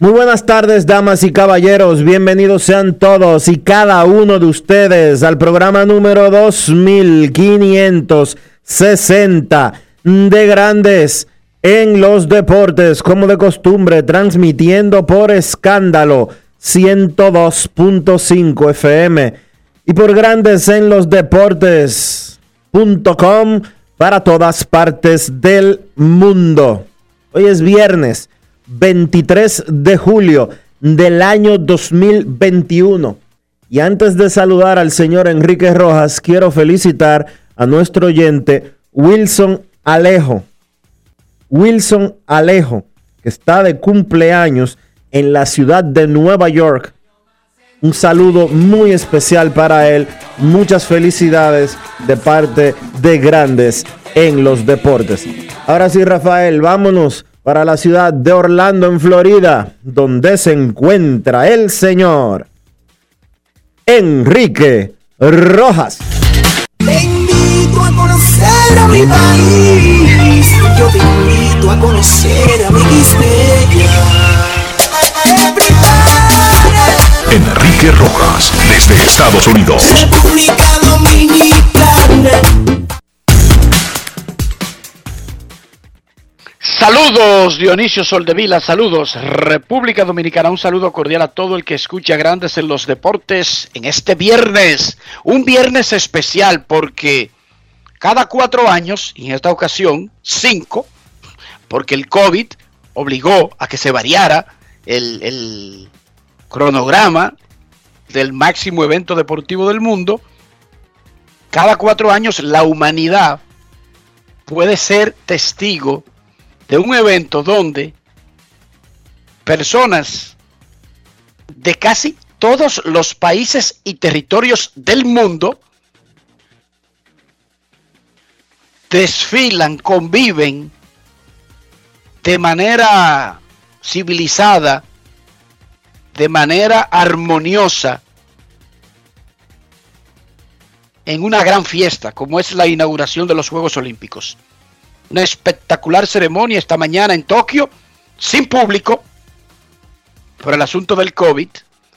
Muy buenas tardes, damas y caballeros. Bienvenidos sean todos y cada uno de ustedes al programa número 2560 de Grandes en los Deportes, como de costumbre, transmitiendo por escándalo 102.5 FM y por Grandes en los Deportes.com para todas partes del mundo. Hoy es viernes 23 de julio del año 2021. Y antes de saludar al señor Enrique Rojas, quiero felicitar a nuestro oyente Wilson Alejo. Wilson Alejo, que está de cumpleaños en la ciudad de Nueva York. Un saludo muy especial para él. Muchas felicidades de parte de grandes en los deportes. Ahora sí, Rafael, vámonos para la ciudad de Orlando, en Florida, donde se encuentra el señor Enrique Rojas. Te invito a conocer a mi país, yo te invito a conocer a mi Enrique Rojas, desde Estados Unidos. República Dominicana. Saludos Dionisio Soldevila, saludos República Dominicana, un saludo cordial a todo el que escucha Grandes en los Deportes en este viernes, un viernes especial porque cada cuatro años, y en esta ocasión cinco, porque el COVID obligó a que se variara el, cronograma del máximo evento deportivo del mundo, cada cuatro años la humanidad puede ser testigo de un evento donde personas de casi todos los países y territorios del mundo desfilan, conviven de manera civilizada, de manera armoniosa, en una gran fiesta como es la inauguración de los Juegos Olímpicos una espectacular ceremonia esta mañana en Tokio, sin público, por el asunto del COVID,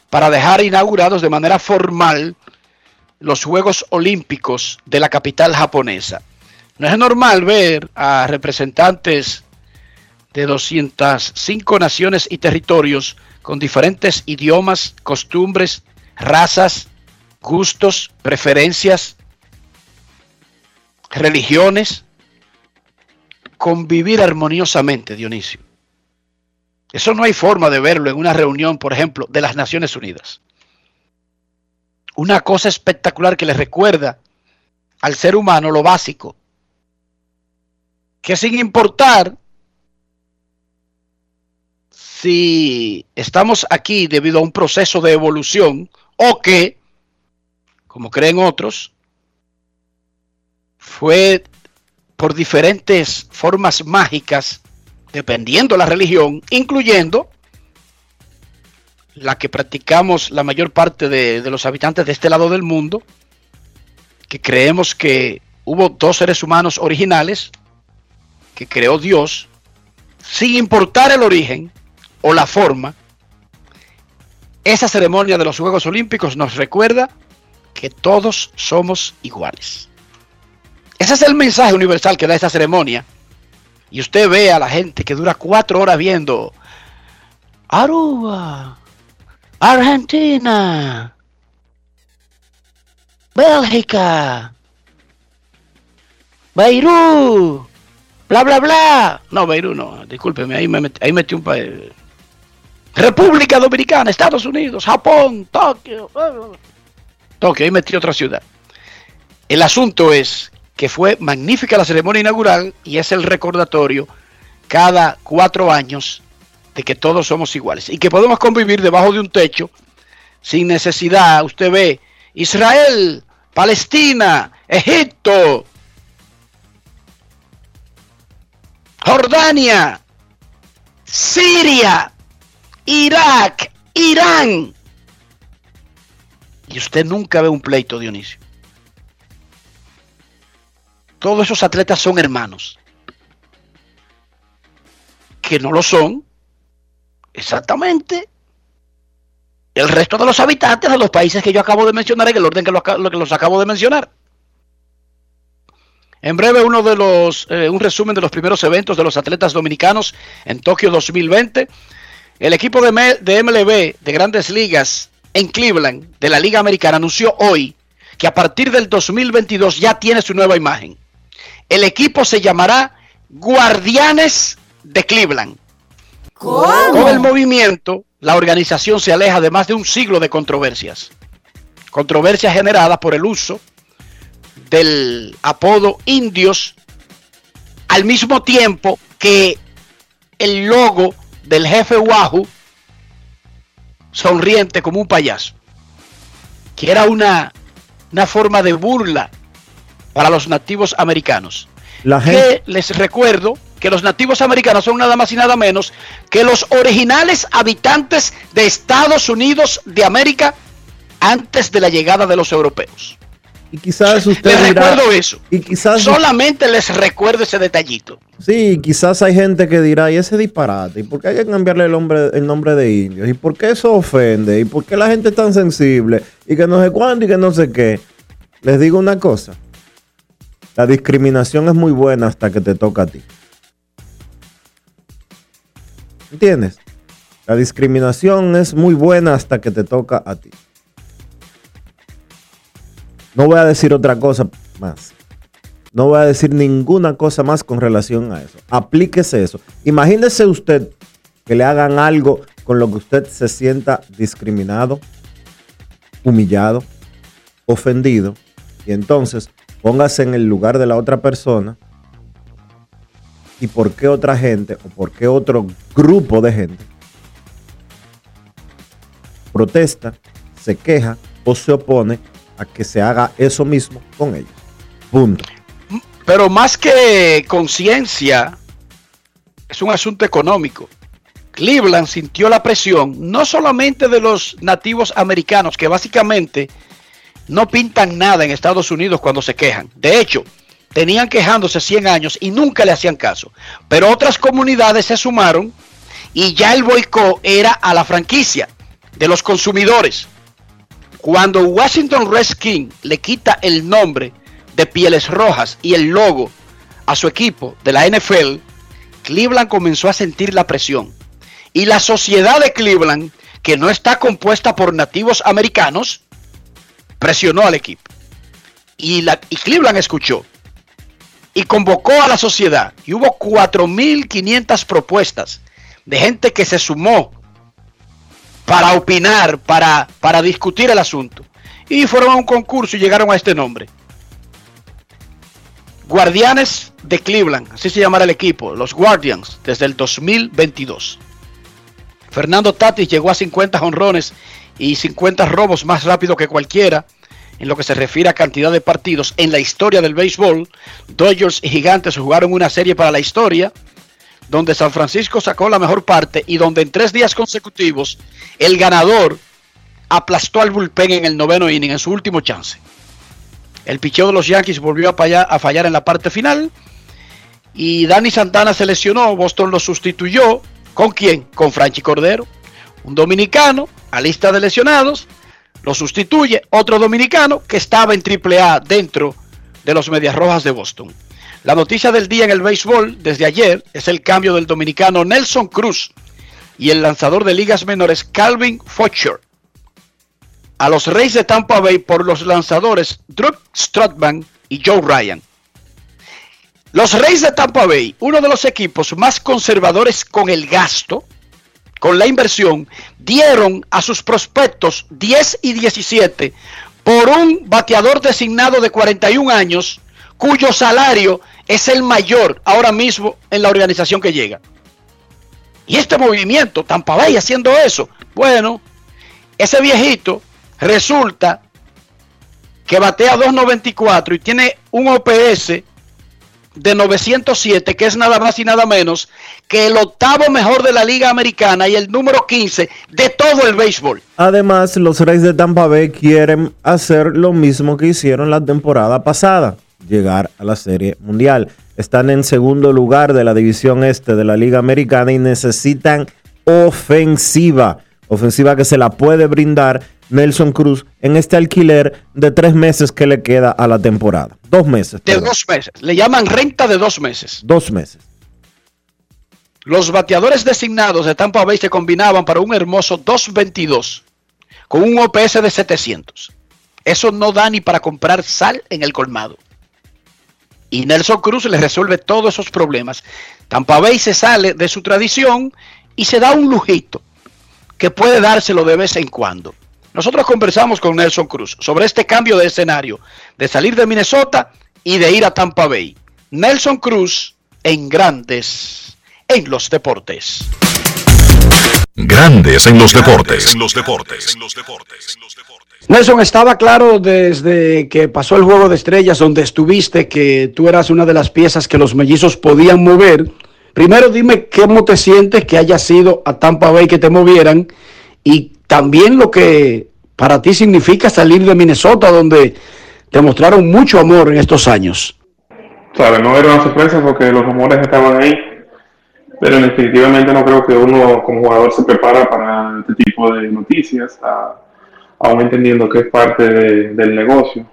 para dejar inaugurados de manera formal los Juegos Olímpicos de la capital japonesa. No es normal ver a representantes de 205 naciones y territorios con diferentes idiomas, costumbres, razas, gustos, preferencias, religiones, convivir armoniosamente, Dionisio. Eso no hay forma de verlo en una reunión, por ejemplo, de las Naciones Unidas. Una cosa espectacular que le recuerda al ser humano lo básico, que sin importar si estamos aquí debido a un proceso de evolución o que, como creen otros, fue por diferentes formas mágicas, dependiendo la religión, incluyendo la que practicamos la mayor parte de, de los habitantes de este lado del mundo, que creemos que hubo dos seres humanos originales que creó Dios, sin importar el origen o la forma, esa ceremonia de los Juegos Olímpicos nos recuerda que todos somos iguales. Ese es el mensaje universal que da esta ceremonia. Y usted ve a la gente que dura cuatro horas viendo Aruba, Argentina, Bélgica, Beirut, bla, bla, bla. No, Beirut no, discúlpeme, ahí, me ahí metí un país. República Dominicana, Estados Unidos, Japón, Tokio. Tokio, ahí metí otra ciudad. El asunto es que fue magnífica la ceremonia inaugural y es el recordatorio cada cuatro años de que todos somos iguales y que podemos convivir debajo de un techo sin necesidad. Usted ve Israel, Palestina, Egipto, Jordania, Siria, Irak, Irán. Y usted nunca ve un pleito, Dionisio. Todos esos atletas son hermanos. Que no lo son, exactamente el resto de los habitantes de los países que yo acabo de mencionar en el orden que, que los acabo de mencionar. En breve, uno de los, eh, un resumen de los primeros eventos de los atletas dominicanos en Tokio 2020. El equipo de, de MLB de grandes ligas en Cleveland, de la Liga Americana, anunció hoy que a partir del 2022 ya tiene su nueva imagen. El equipo se llamará Guardianes de Cleveland. Con el movimiento, la organización se aleja de más de un siglo de controversias. Controversias generadas por el uso del apodo indios al mismo tiempo que el logo del jefe Wahoo sonriente como un payaso, que era una, una forma de burla para los nativos americanos. La Que les recuerdo que los nativos americanos son nada más y nada menos que los originales habitantes de Estados Unidos de América antes de la llegada de los europeos. Y quizás usted les recuerdo eso. Y quizás solamente les recuerdo ese detallito. Sí, quizás hay gente que dirá, "¿Y ese disparate? ¿Y por qué hay que cambiarle el nombre el nombre de indios? ¿Y por qué eso ofende? ¿Y por qué la gente es tan sensible? Y que no sé cuándo y que no sé qué." Les digo una cosa. La discriminación es muy buena hasta que te toca a ti. ¿Entiendes? La discriminación es muy buena hasta que te toca a ti. No voy a decir otra cosa más. No voy a decir ninguna cosa más con relación a eso. Aplíquese eso. Imagínese usted que le hagan algo con lo que usted se sienta discriminado, humillado, ofendido. Y entonces póngase en el lugar de la otra persona y por qué otra gente o por qué otro grupo de gente protesta, se queja o se opone a que se haga eso mismo con ellos. Punto. Pero más que conciencia, es un asunto económico. Cleveland sintió la presión no solamente de los nativos americanos, que básicamente no pintan nada en Estados Unidos cuando se quejan. De hecho, tenían quejándose 100 años y nunca le hacían caso. Pero otras comunidades se sumaron y ya el boicot era a la franquicia de los consumidores. Cuando Washington Redskins le quita el nombre de Pieles Rojas y el logo a su equipo de la NFL, Cleveland comenzó a sentir la presión. Y la sociedad de Cleveland, que no está compuesta por nativos americanos, presionó al equipo. Y, la, y Cleveland escuchó y convocó a la sociedad y hubo 4.500 propuestas de gente que se sumó para opinar, para, para discutir el asunto. Y fueron a un concurso y llegaron a este nombre. Guardianes de Cleveland, así se llamará el equipo, los Guardians, desde el 2022. Fernando Tatis llegó a 50 honrones y 50 robos más rápido que cualquiera en lo que se refiere a cantidad de partidos en la historia del béisbol. Dodgers y Gigantes jugaron una serie para la historia, donde San Francisco sacó la mejor parte y donde en tres días consecutivos el ganador aplastó al bullpen en el noveno inning, en su último chance. El picheo de los Yankees volvió a fallar, a fallar en la parte final. Y Dani Santana se lesionó. Boston lo sustituyó. ¿Con quién? Con Franchi Cordero. Un dominicano a lista de lesionados. Lo sustituye otro dominicano que estaba en AAA dentro de los Medias Rojas de Boston. La noticia del día en el béisbol desde ayer es el cambio del dominicano Nelson Cruz y el lanzador de ligas menores Calvin Fletcher a los Reyes de Tampa Bay por los lanzadores Drew Strutman y Joe Ryan. Los Reyes de Tampa Bay, uno de los equipos más conservadores con el gasto, con la inversión, dieron a sus prospectos 10 y 17 por un bateador designado de 41 años cuyo salario es el mayor ahora mismo en la organización que llega. Y este movimiento, Tampa Bay haciendo eso, bueno, ese viejito resulta que batea 2.94 y tiene un OPS de 907, que es nada más y nada menos que el octavo mejor de la Liga Americana y el número 15 de todo el béisbol. Además, los Reyes de Tampa Bay quieren hacer lo mismo que hicieron la temporada pasada, llegar a la Serie Mundial. Están en segundo lugar de la división este de la Liga Americana y necesitan ofensiva, ofensiva que se la puede brindar Nelson Cruz en este alquiler de tres meses que le queda a la temporada. Dos meses. De dos meses. Le llaman renta de dos meses. Dos meses. Los bateadores designados de Tampa Bay se combinaban para un hermoso 2.22 con un OPS de 700. Eso no da ni para comprar sal en el colmado. Y Nelson Cruz le resuelve todos esos problemas. Tampa Bay se sale de su tradición y se da un lujito que puede dárselo de vez en cuando. Nosotros conversamos con Nelson Cruz sobre este cambio de escenario, de salir de Minnesota y de ir a Tampa Bay. Nelson Cruz en Grandes en los Deportes. Grandes en los deportes. los deportes. los deportes. Nelson, estaba claro desde que pasó el juego de estrellas donde estuviste que tú eras una de las piezas que los mellizos podían mover. Primero dime cómo te sientes que haya sido a Tampa Bay que te movieran y también lo que para ti significa salir de Minnesota, donde te mostraron mucho amor en estos años. No era una sorpresa porque los rumores estaban ahí, pero definitivamente no creo que uno como jugador se prepara para este tipo de noticias, aún entendiendo que es parte del negocio.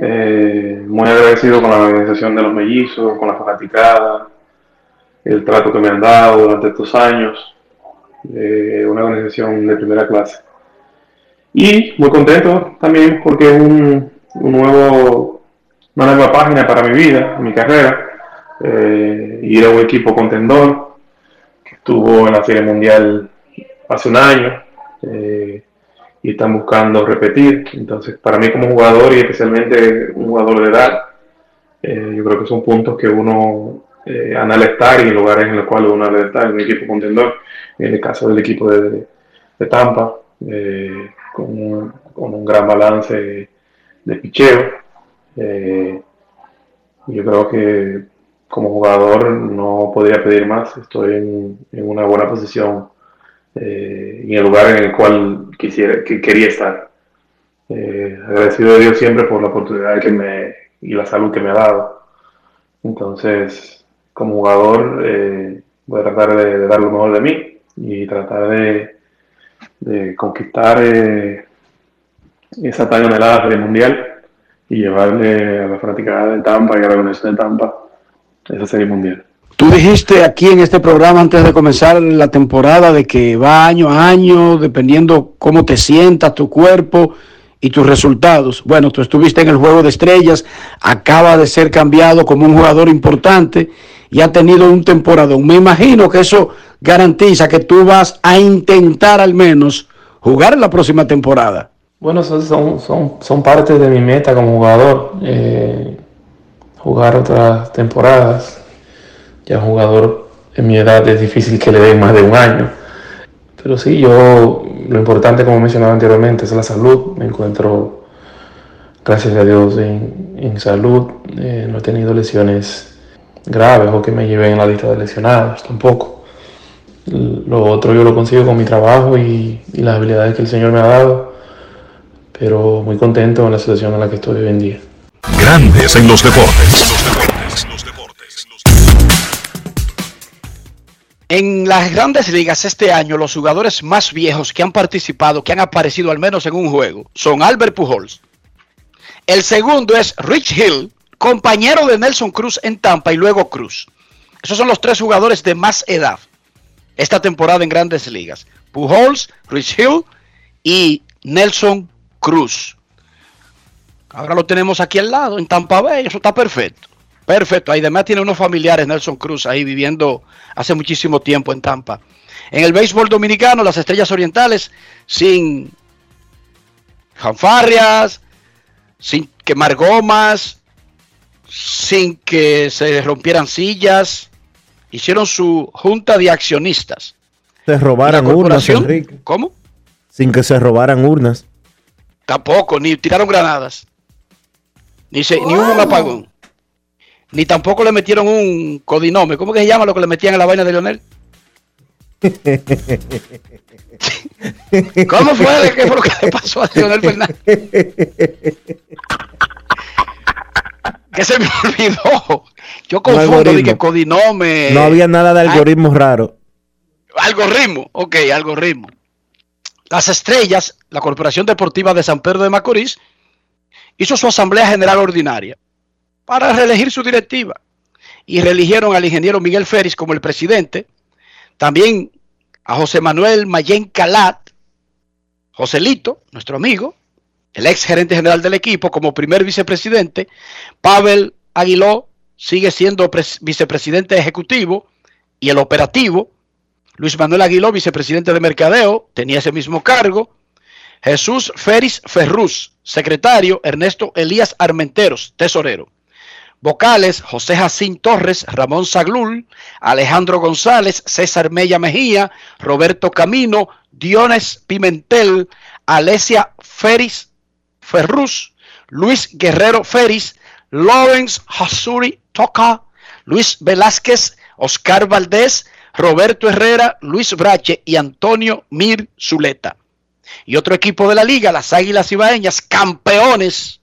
Eh, muy agradecido con la organización de los mellizos, con la fanaticada, el trato que me han dado durante estos años una organización de primera clase. Y muy contento también porque es un, nuevo, una nueva página para mi vida, mi carrera. Eh, ir a un equipo contendor que estuvo en la Serie Mundial hace un año eh, y están buscando repetir. Entonces, para mí como jugador y especialmente un jugador de edad, eh, yo creo que son puntos que uno eh, estar y en lugares en los cuales uno anhela estar en un equipo contendor en el caso del equipo de, Tampa, eh, con, un, gran balance de, picheo. Eh, yo creo que como jugador no podría pedir más, estoy en, una buena posición eh, y en el lugar en el cual quisiera, que quería estar. agradecido de Dios siempre por la oportunidad que me, y la salud que me ha dado. Entonces, como jugador, voy a tratar de dar lo mejor de mí y tratar de, conquistar eh, esa talla anhelada del mundial y llevarle a la práctica de Tampa y a la organización de Tampa esa serie mundial. Tú dijiste aquí en este programa antes de comenzar la temporada de que va año a año, dependiendo cómo te sientas, tu cuerpo y tus resultados. Bueno, tú estuviste en el Juego de Estrellas, acaba de ser cambiado como un jugador importante y ha tenido un temporadón. Me imagino que eso garantiza que tú vas a intentar al menos jugar en la próxima temporada? Bueno, son, son, son parte de mi meta como jugador. Eh, jugar otras temporadas. Ya jugador en mi edad es difícil que le den más de un año. Pero sí, yo lo importante, como mencionaba anteriormente, es la salud. Me encuentro, gracias a Dios, en, salud. Eh, no he tenido lesiones graves o que me lleven en la lista de lesionados tampoco. Lo otro yo lo consigo con mi trabajo y, las habilidades que el Señor me ha dado. pero muy contento con la situación en la que estoy hoy en día. Grandes en los deportes. En las grandes ligas este año, los jugadores más viejos que han participado, que han aparecido al menos en un juego, son Albert Pujols. El segundo es Rich Hill, compañero de Nelson Cruz en Tampa y luego Cruz. Esos son los tres jugadores de más edad esta temporada en grandes ligas. Pujols, Rich Hill y Nelson Cruz. Ahora lo tenemos aquí al lado, en Tampa Bay, eso está perfecto. Perfecto, ahí además tiene unos familiares, Nelson Cruz, ahí viviendo hace muchísimo tiempo en Tampa. En el béisbol dominicano, las estrellas orientales, sin fanfarrias, sin quemar gomas, sin que se rompieran sillas, hicieron su junta de accionistas. Se robaran ¿Y la urnas? Enrique. ¿Cómo? Sin que se robaran urnas. Tampoco, ni tiraron granadas. Ni, se, ni hubo un apagón. Ni tampoco le metieron un codinome. ¿Cómo que se llama lo que le metían a la vaina de Leonel? ¿Cómo fue? ¿Qué fue lo que le pasó a Leonel Fernández? Que se me olvidó. Yo confundo algoritmo. que codinome. No había nada de algoritmo raro. Algoritmo, ok, algoritmo. Las Estrellas, la Corporación Deportiva de San Pedro de Macorís, hizo su Asamblea General Ordinaria para reelegir su directiva y reeligieron al ingeniero Miguel Férez como el presidente, también a José Manuel Mayén Calat, Joselito, nuestro amigo, el ex gerente general del equipo, como primer vicepresidente, Pavel Aguiló sigue siendo pres- vicepresidente ejecutivo y el operativo, Luis Manuel Aguiló, vicepresidente de Mercadeo, tenía ese mismo cargo. Jesús Félix Ferruz, secretario. Ernesto Elías Armenteros, tesorero. Vocales, José Jacín Torres, Ramón Saglul, Alejandro González, César Mella Mejía, Roberto Camino, Diones Pimentel, Alesia Félix Ferruz, Luis Guerrero Félix, Lawrence Hasuri Toca, Luis Velázquez, Oscar Valdés, Roberto Herrera, Luis Brache y Antonio Mir Zuleta. Y otro equipo de la liga, las Águilas Ibaeñas, campeones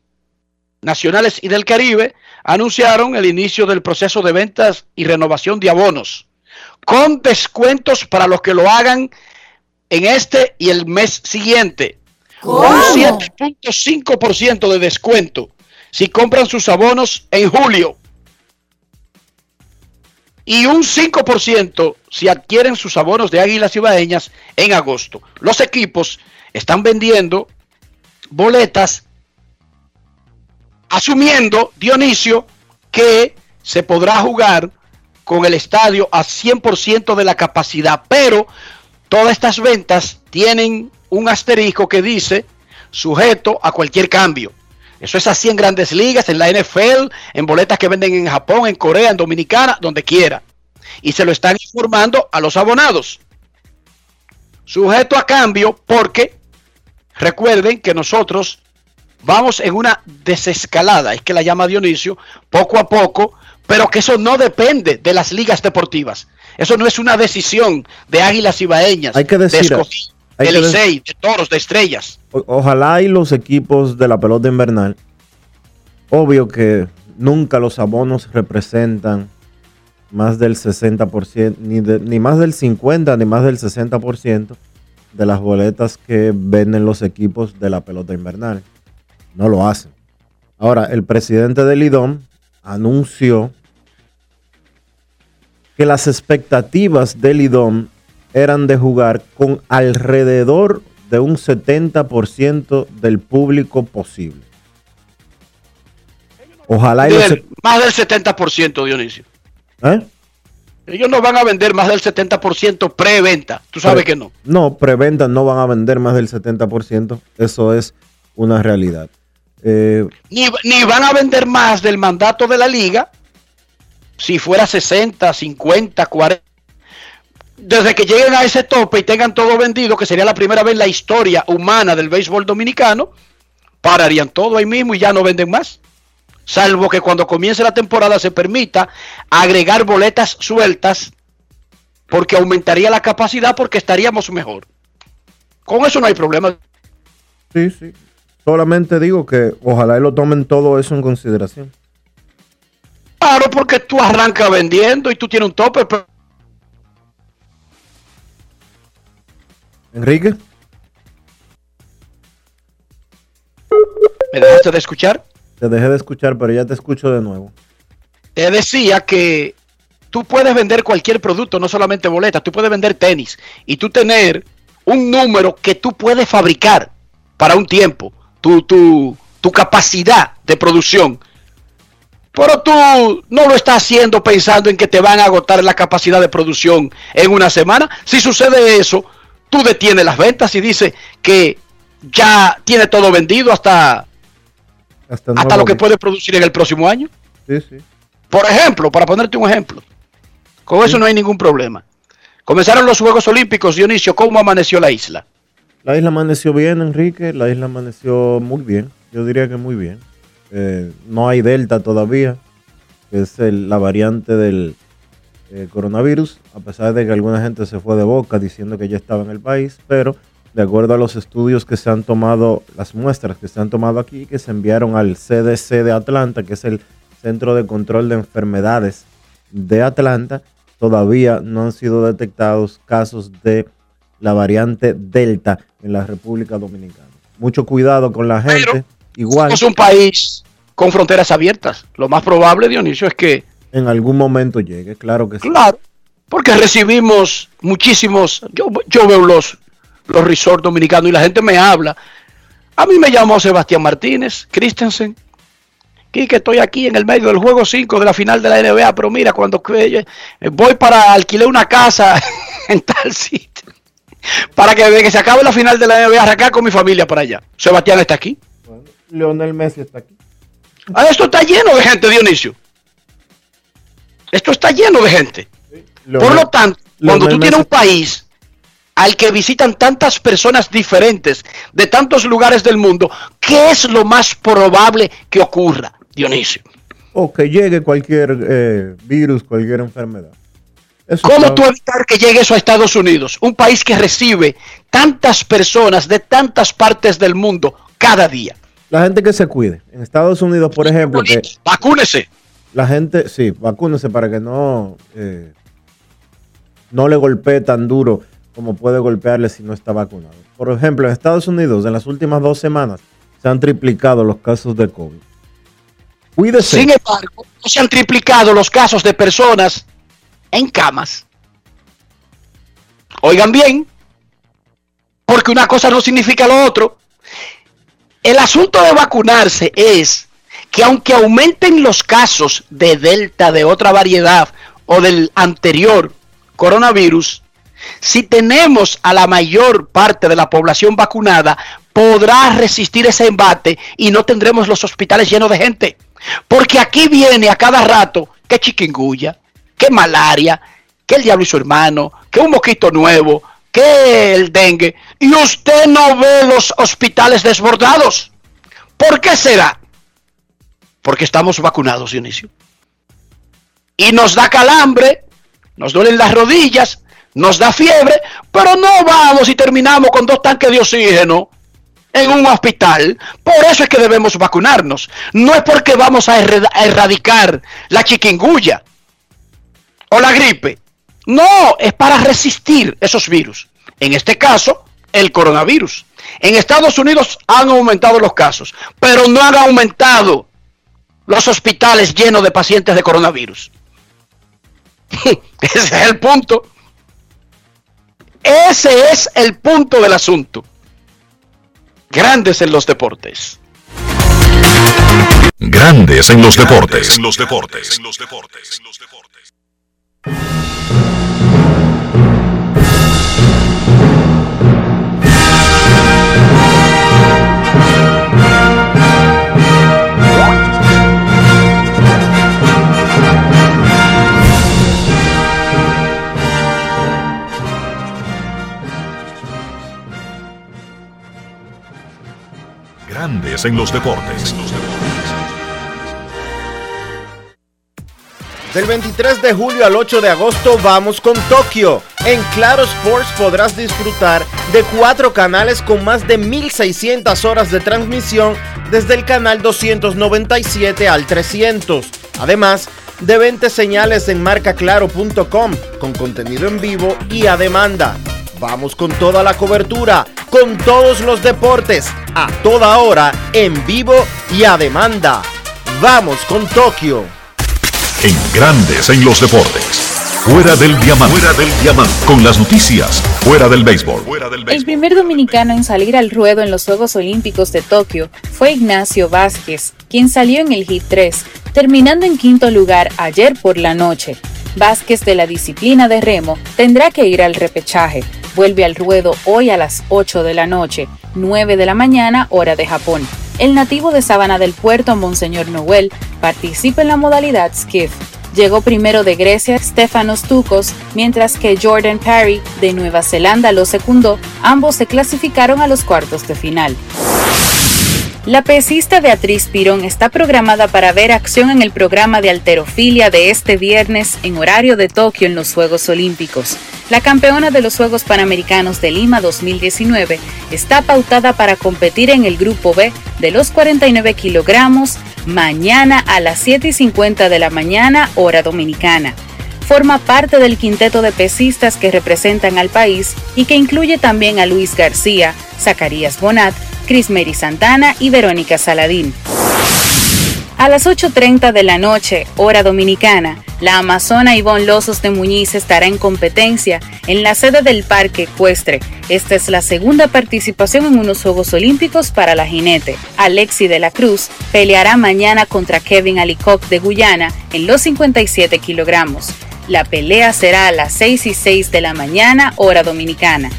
nacionales y del Caribe, anunciaron el inicio del proceso de ventas y renovación de abonos, con descuentos para los que lo hagan en este y el mes siguiente. Un 7.5% de descuento si compran sus abonos en julio. Y un 5% si adquieren sus abonos de Águilas Ibaeñas en agosto. Los equipos están vendiendo boletas asumiendo, Dionisio, que se podrá jugar con el estadio a 100% de la capacidad, pero todas estas ventas tienen un asterisco que dice sujeto a cualquier cambio. Eso es así en grandes ligas, en la NFL, en boletas que venden en Japón, en Corea, en Dominicana, donde quiera. Y se lo están informando a los abonados. Sujeto a cambio porque recuerden que nosotros vamos en una desescalada, es que la llama Dionisio, poco a poco, pero que eso no depende de las ligas deportivas. Eso no es una decisión de Águilas Ibaeñas, Hay que decir- de hay de que de- Licey, de Toros, de Estrellas. O- ojalá y los equipos de la pelota invernal, obvio que nunca los abonos representan más del 60%, ni, de- ni más del 50, ni más del 60% de las boletas que venden los equipos de la pelota invernal. No lo hacen. Ahora, el presidente del IDOM anunció que las expectativas del IDOM eran de jugar con alrededor de un 70% del público posible. Ojalá y los- más del 70%, Dionisio. ¿Eh? Ellos no van a vender más del 70% preventa. Tú sabes Pre- que no. No, preventa no van a vender más del 70%. Eso es una realidad. Eh, Ni, ni van a vender más del mandato de la liga si fuera 60, 50, 40. Desde que lleguen a ese tope y tengan todo vendido, que sería la primera vez en la historia humana del béisbol dominicano, pararían todo ahí mismo y ya no venden más. Salvo que cuando comience la temporada se permita agregar boletas sueltas porque aumentaría la capacidad porque estaríamos mejor. Con eso no hay problema. sí, sí. Solamente digo que ojalá y lo tomen todo eso en consideración. Claro, porque tú arrancas vendiendo y tú tienes un tope. pero- Enrique, ¿Me dejaste de escuchar? te dejé de escuchar, pero ya te escucho de nuevo. Te decía que tú puedes vender cualquier producto, no solamente boletas, tú puedes vender tenis y tú tener un número que tú puedes fabricar para un tiempo, tu, tu, tu capacidad de producción. Pero tú no lo estás haciendo pensando en que te van a agotar la capacidad de producción en una semana. Si sucede eso, tú detienes las ventas y dices que ya tiene todo vendido hasta, Hasta, lo que puede producir en el próximo año. Sí, sí. Por ejemplo, para ponerte un ejemplo, con eso no hay ningún problema. Comenzaron los Juegos Olímpicos, Dionisio, ¿cómo amaneció la isla? La isla amaneció bien, Enrique. La isla amaneció muy bien. Yo diría que muy bien. Eh, no hay delta todavía, que es el- la variante del eh, coronavirus, a pesar de que alguna gente se fue de boca diciendo que ya estaba en el país, pero de acuerdo a los estudios que se han tomado, las muestras que se han tomado aquí, que se enviaron al CDC de Atlanta, que es el Centro de Control de Enfermedades de Atlanta, todavía no han sido detectados casos de la variante Delta en la República Dominicana. Mucho cuidado con la gente. Igual, Somos un país con fronteras abiertas. Lo más probable, Dionisio, es que, en algún momento llegue, claro que sí. claro, porque recibimos muchísimos, yo, yo veo los, los resorts dominicanos y la gente me habla. A mí me llamó Sebastián Martínez, Christensen, que estoy aquí en el medio del juego 5 de la final de la NBA, pero mira, cuando eh, voy para alquilar una casa en tal sitio, para que, que se acabe la final de la NBA, arrancar con mi familia para allá. Sebastián está aquí. Leonel Messi está aquí. Ah, esto está lleno de gente, Dionisio. Esto está lleno de gente. Por Leonel- lo tanto, cuando tú tienes un país al que visitan tantas personas diferentes de tantos lugares del mundo, ¿qué es lo más probable que ocurra, Dionisio? O que llegue cualquier eh, virus, cualquier enfermedad. Eso ¿Cómo está- tú evitar que llegue eso a Estados Unidos? Un país que recibe tantas personas de tantas partes del mundo cada día. La gente que se cuide. En Estados Unidos, por ejemplo, que Vacúnese. la gente, sí, vacúnese para que no, eh, no le golpee tan duro como puede golpearle si no está vacunado. Por ejemplo, en Estados Unidos, en las últimas dos semanas, se han triplicado los casos de COVID. Cuídese. Sin embargo, no se han triplicado los casos de personas en camas. Oigan bien, porque una cosa no significa lo otro. El asunto de vacunarse es que aunque aumenten los casos de Delta, de otra variedad o del anterior coronavirus, si tenemos a la mayor parte de la población vacunada, podrá resistir ese embate y no tendremos los hospitales llenos de gente. Porque aquí viene a cada rato que chiquinguya, que malaria, que el diablo y su hermano, que un mosquito nuevo, que el dengue, y usted no ve los hospitales desbordados. ¿Por qué será? Porque estamos vacunados, Dionisio. Y nos da calambre, nos duelen las rodillas, nos da fiebre, pero no vamos y terminamos con dos tanques de oxígeno en un hospital. Por eso es que debemos vacunarnos. No es porque vamos a, erradicar la chiquinguya o la gripe. No, es para resistir esos virus. En este caso, el coronavirus. En Estados Unidos han aumentado los casos, pero no han aumentado los hospitales llenos de pacientes de coronavirus. Ese es el punto. Ese es el punto del asunto. Grandes en los deportes. Grandes en los deportes. En los deportes. En los deportes. Grandes en los deportes. Del 23 de julio al 8 de agosto vamos con Tokio. En Claro Sports podrás disfrutar de cuatro canales con más de 1.600 horas de transmisión desde el canal 297 al 300. Además, de 20 señales en marcaclaro.com con contenido en vivo y a demanda. Vamos con toda la cobertura, con todos los deportes, a toda hora, en vivo y a demanda. Vamos con Tokio. En grandes en los deportes. Fuera del diamante. Fuera del diamante. Con las noticias. Fuera del béisbol. Fuera del béisbol. El primer dominicano en salir al ruedo en los Juegos Olímpicos de Tokio fue Ignacio Vázquez, quien salió en el Hit 3, terminando en quinto lugar ayer por la noche. Vázquez de la disciplina de remo tendrá que ir al repechaje. Vuelve al ruedo hoy a las 8 de la noche, 9 de la mañana, hora de Japón. El nativo de Sabana del Puerto, Monseñor Noel, participa en la modalidad skiff. Llegó primero de Grecia Stefanos Tukos, mientras que Jordan Parry de Nueva Zelanda lo secundó. Ambos se clasificaron a los cuartos de final. La pesista Beatriz Pirón está programada para ver acción en el programa de alterofilia de este viernes en horario de Tokio en los Juegos Olímpicos. La campeona de los Juegos Panamericanos de Lima 2019 está pautada para competir en el Grupo B de los 49 kilogramos mañana a las 7 y 50 de la mañana hora dominicana. Forma parte del quinteto de pesistas que representan al país y que incluye también a Luis García, Zacarías Bonat, Cris Mary Santana y Verónica Saladín. A las 8.30 de la noche, hora dominicana, la amazona Ivonne Losos de Muñiz estará en competencia en la sede del Parque Ecuestre. Esta es la segunda participación en unos Juegos Olímpicos para la jinete. Alexi de la Cruz peleará mañana contra Kevin Alicock de Guyana en los 57 kilogramos. La pelea será a las 6 y 6 de la mañana, hora dominicana.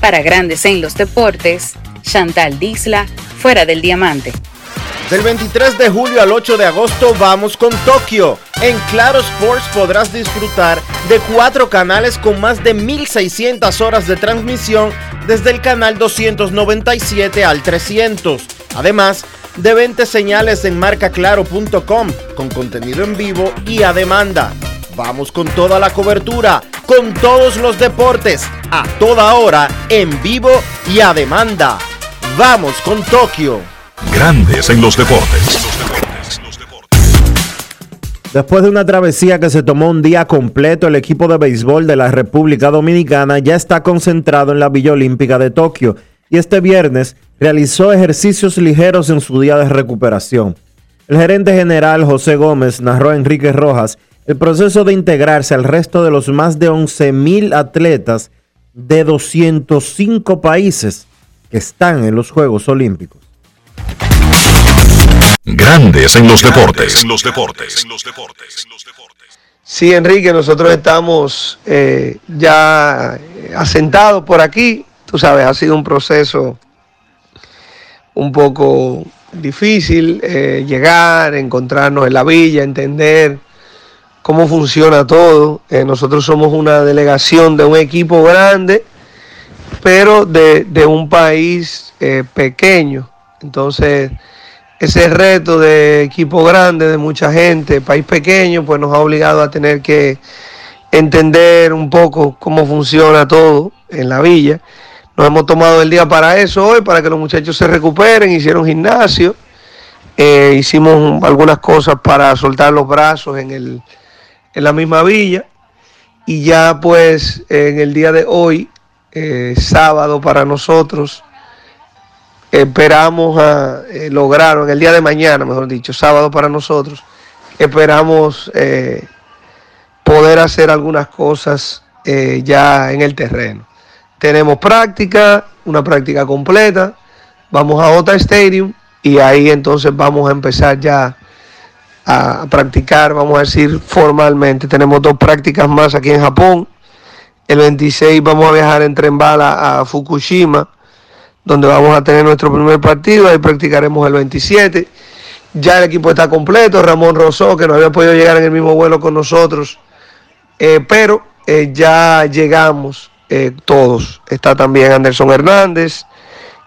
Para Grandes en los Deportes, Chantal Disla, fuera del diamante. Del 23 de julio al 8 de agosto vamos con Tokio. En Claro Sports podrás disfrutar de cuatro canales con más de 1.600 horas de transmisión desde el canal 297 al 300. Además, de 20 señales en marcaclaro.com con contenido en vivo y a demanda. Vamos con toda la cobertura, con todos los deportes, a toda hora, en vivo y a demanda. Vamos con Tokio. Grandes en los deportes. Después de una travesía que se tomó un día completo, el equipo de béisbol de la República Dominicana ya está concentrado en la Villa Olímpica de Tokio y este viernes realizó ejercicios ligeros en su día de recuperación. El gerente general José Gómez narró a Enrique Rojas el proceso de integrarse al resto de los más de 11.000 atletas de 205 países que están en los Juegos Olímpicos. Grandes en los deportes. los deportes. Sí, Enrique, nosotros estamos eh, ya asentados por aquí. Tú sabes, ha sido un proceso un poco difícil eh, llegar, encontrarnos en la villa, entender cómo funciona todo. Eh, nosotros somos una delegación de un equipo grande, pero de, de un país pequeño. Entonces, ese reto de equipo grande, de mucha gente, país pequeño, pues nos ha obligado a tener que entender un poco cómo funciona todo en la villa. Nos hemos tomado el día para eso hoy, para que los muchachos se recuperen, hicieron gimnasio, eh, hicimos algunas cosas para soltar los brazos en, el, en la misma villa y ya pues en el día de hoy, eh, sábado para nosotros, esperamos a eh, lograr, en el día de mañana, mejor dicho, sábado para nosotros, esperamos eh, poder hacer algunas cosas eh, ya en el terreno. Tenemos práctica, una práctica completa, vamos a otra Stadium y ahí entonces vamos a empezar ya a practicar, vamos a decir formalmente. Tenemos dos prácticas más aquí en Japón. El 26 vamos a viajar en tren bala a Fukushima donde vamos a tener nuestro primer partido, ahí practicaremos el 27. Ya el equipo está completo, Ramón Rosó, que no había podido llegar en el mismo vuelo con nosotros, eh, pero eh, ya llegamos eh, todos. Está también Anderson Hernández,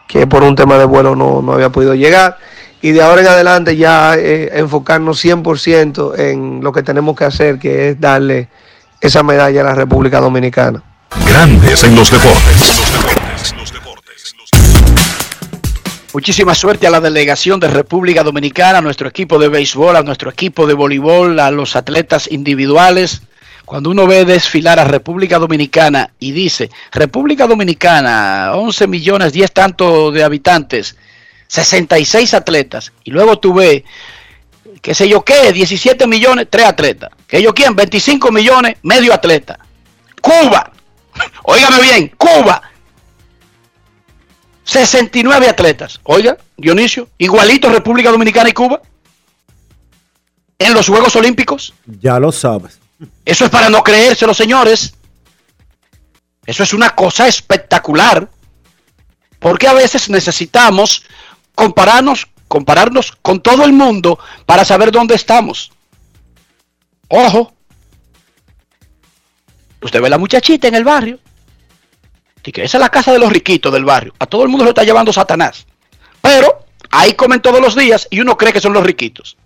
que por un tema de vuelo no, no había podido llegar. Y de ahora en adelante ya enfocarnos 100% en lo que tenemos que hacer, que es darle esa medalla a la República Dominicana. Grandes en los deportes. Muchísima suerte a la delegación de República Dominicana, a nuestro equipo de béisbol, a nuestro equipo de voleibol, a los atletas individuales. Cuando uno ve desfilar a República Dominicana y dice, República Dominicana, 11 millones, 10 tantos de habitantes, 66 atletas, y luego tú ves, qué sé yo qué, 17 millones, 3 atletas, que yo quién, 25 millones, medio atleta. Cuba, óigame bien, Cuba, 69 atletas. Oiga, Dionisio, igualito República Dominicana y Cuba. En los Juegos Olímpicos. Ya lo sabes. Eso es para no creérselo, señores. Eso es una cosa espectacular. Porque a veces necesitamos compararnos, compararnos con todo el mundo para saber dónde estamos. Ojo. Usted ve la muchachita en el barrio que esa es la casa de los riquitos del barrio. A todo el mundo lo está llevando Satanás. Pero ahí comen todos los días y uno cree que son los riquitos.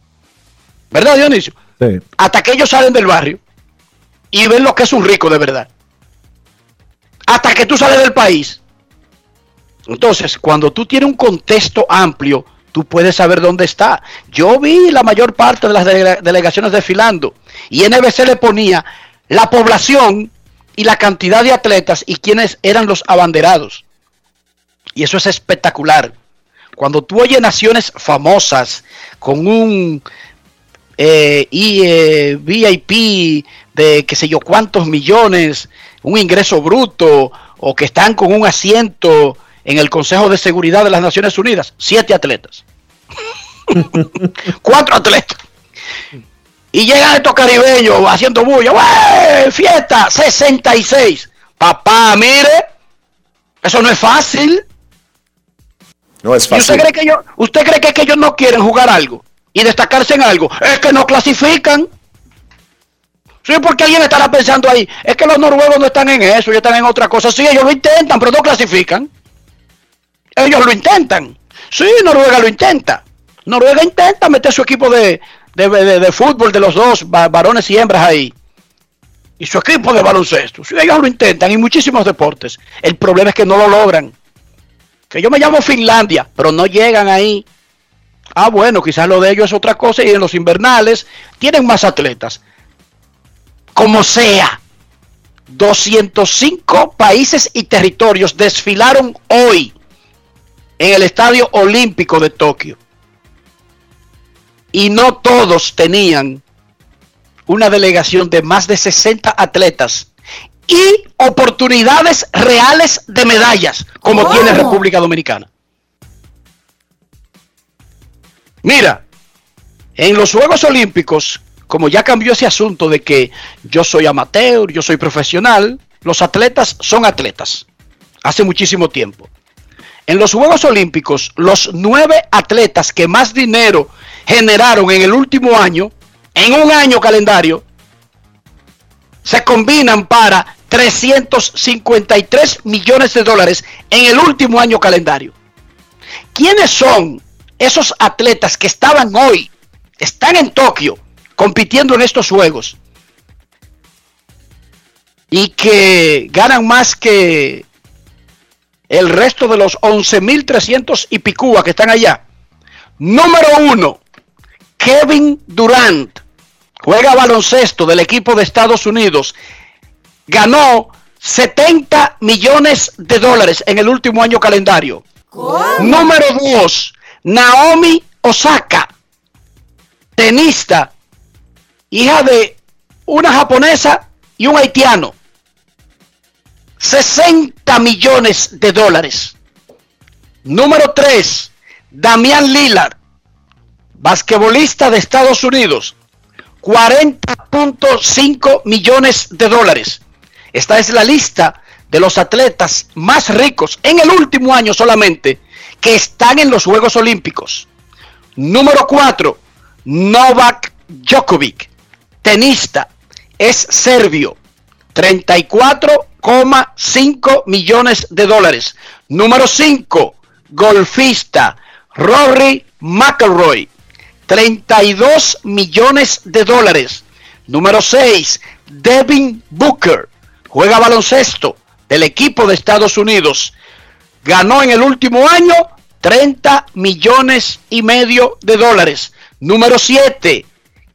¿Verdad, Dionisio? Sí. Hasta que ellos salen del barrio y ven lo que es un rico de verdad. Hasta que tú sales del país. Entonces, cuando tú tienes un contexto amplio, tú puedes saber dónde está. Yo vi la mayor parte de las delegaciones desfilando y NBC le ponía la población y la cantidad de atletas y quienes eran los abanderados. Y eso es espectacular. Cuando tú oyes naciones famosas con un eh, eh VIP de qué sé yo cuántos millones, un ingreso bruto, o que están con un asiento en el Consejo de Seguridad de las Naciones Unidas, siete atletas. Cuatro atletas. Y llegan estos caribeños haciendo bulla, ¡Wey! ¡Fiesta! 66. Papá, mire, eso no es fácil. No es fácil. usted cree, que ellos, ¿Usted cree que, ellos no quieren jugar algo y destacarse en algo? Es que no clasifican. Sí, porque alguien estará pensando ahí, es que los noruegos no están en eso, ellos están en otra cosa. Sí, ellos lo intentan, pero no clasifican. Ellos lo intentan. Sí, Noruega lo intenta. Noruega intenta meter su equipo de, de, fútbol de los dos varones y hembras ahí. Y su equipo de baloncesto. Si ellos lo intentan y muchísimos deportes. El problema es que no lo logran. Que yo me llamo Finlandia, pero no llegan ahí. Ah, bueno, quizás lo de ellos es otra cosa y en los invernales tienen más atletas. Como sea, 205 países y territorios desfilaron hoy en el Estadio Olímpico de Tokio y no todos tenían una delegación de más de 60 atletas y oportunidades reales de medallas como tiene República Dominicana. Mira, en los Juegos Olímpicos, como ya cambió ese asunto de que yo soy amateur, yo soy profesional, los atletas son atletas. Hace muchísimo tiempo. En los Juegos Olímpicos, los nueve atletas que más dinero generaron en el último año, en un año calendario, se combinan para 353 millones de dólares en el último año calendario. ¿Quiénes son esos atletas que estaban hoy, están en Tokio, compitiendo en estos juegos? Y que ganan más que el resto de los 11.300 y picúa que están allá. Número uno, Kevin Durant juega baloncesto del equipo de Estados Unidos. Ganó 70 millones de dólares en el último año calendario. Número 2, Naomi Osaka, tenista, hija de una japonesa y un haitiano. 60 millones de dólares. Número 3, Damián Lillard, basquetbolista de Estados Unidos, 40.5 millones de dólares. Esta es la lista de los atletas más ricos en el último año solamente que están en los Juegos Olímpicos. Número 4, Novak Djokovic, tenista, es serbio, 34,5 millones de dólares. Número 5, golfista, Rory McElroy, 32 millones de dólares. Número 6, Devin Booker, juega baloncesto del equipo de Estados Unidos. Ganó en el último año 30 millones y medio de dólares. Número 7,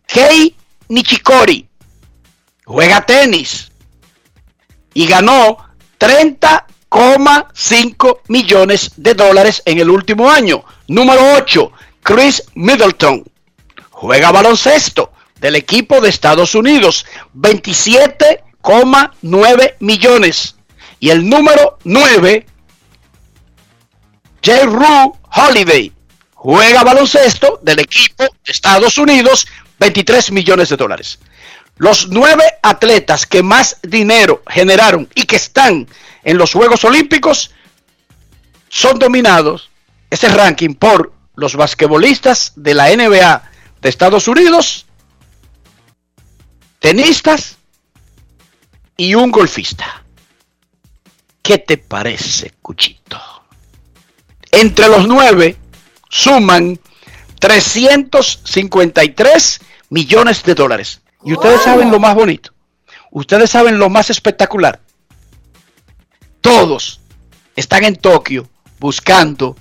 Kei Nichikori. Juega tenis y ganó 30,5 millones de dólares en el último año. Número 8, Chris Middleton. Juega baloncesto del equipo de Estados Unidos. 27,9 millones. Y el número 9, J. Holiday. Juega baloncesto del equipo de Estados Unidos. 23 millones de dólares. Los nueve atletas que más dinero generaron y que están en los Juegos Olímpicos son dominados, ese ranking, por los basquetbolistas de la NBA de Estados Unidos, tenistas y un golfista. ¿Qué te parece, Cuchito? Entre los nueve suman 353 millones de dólares. Y ustedes saben lo más bonito. Ustedes saben lo más espectacular. Todos están en Tokio buscando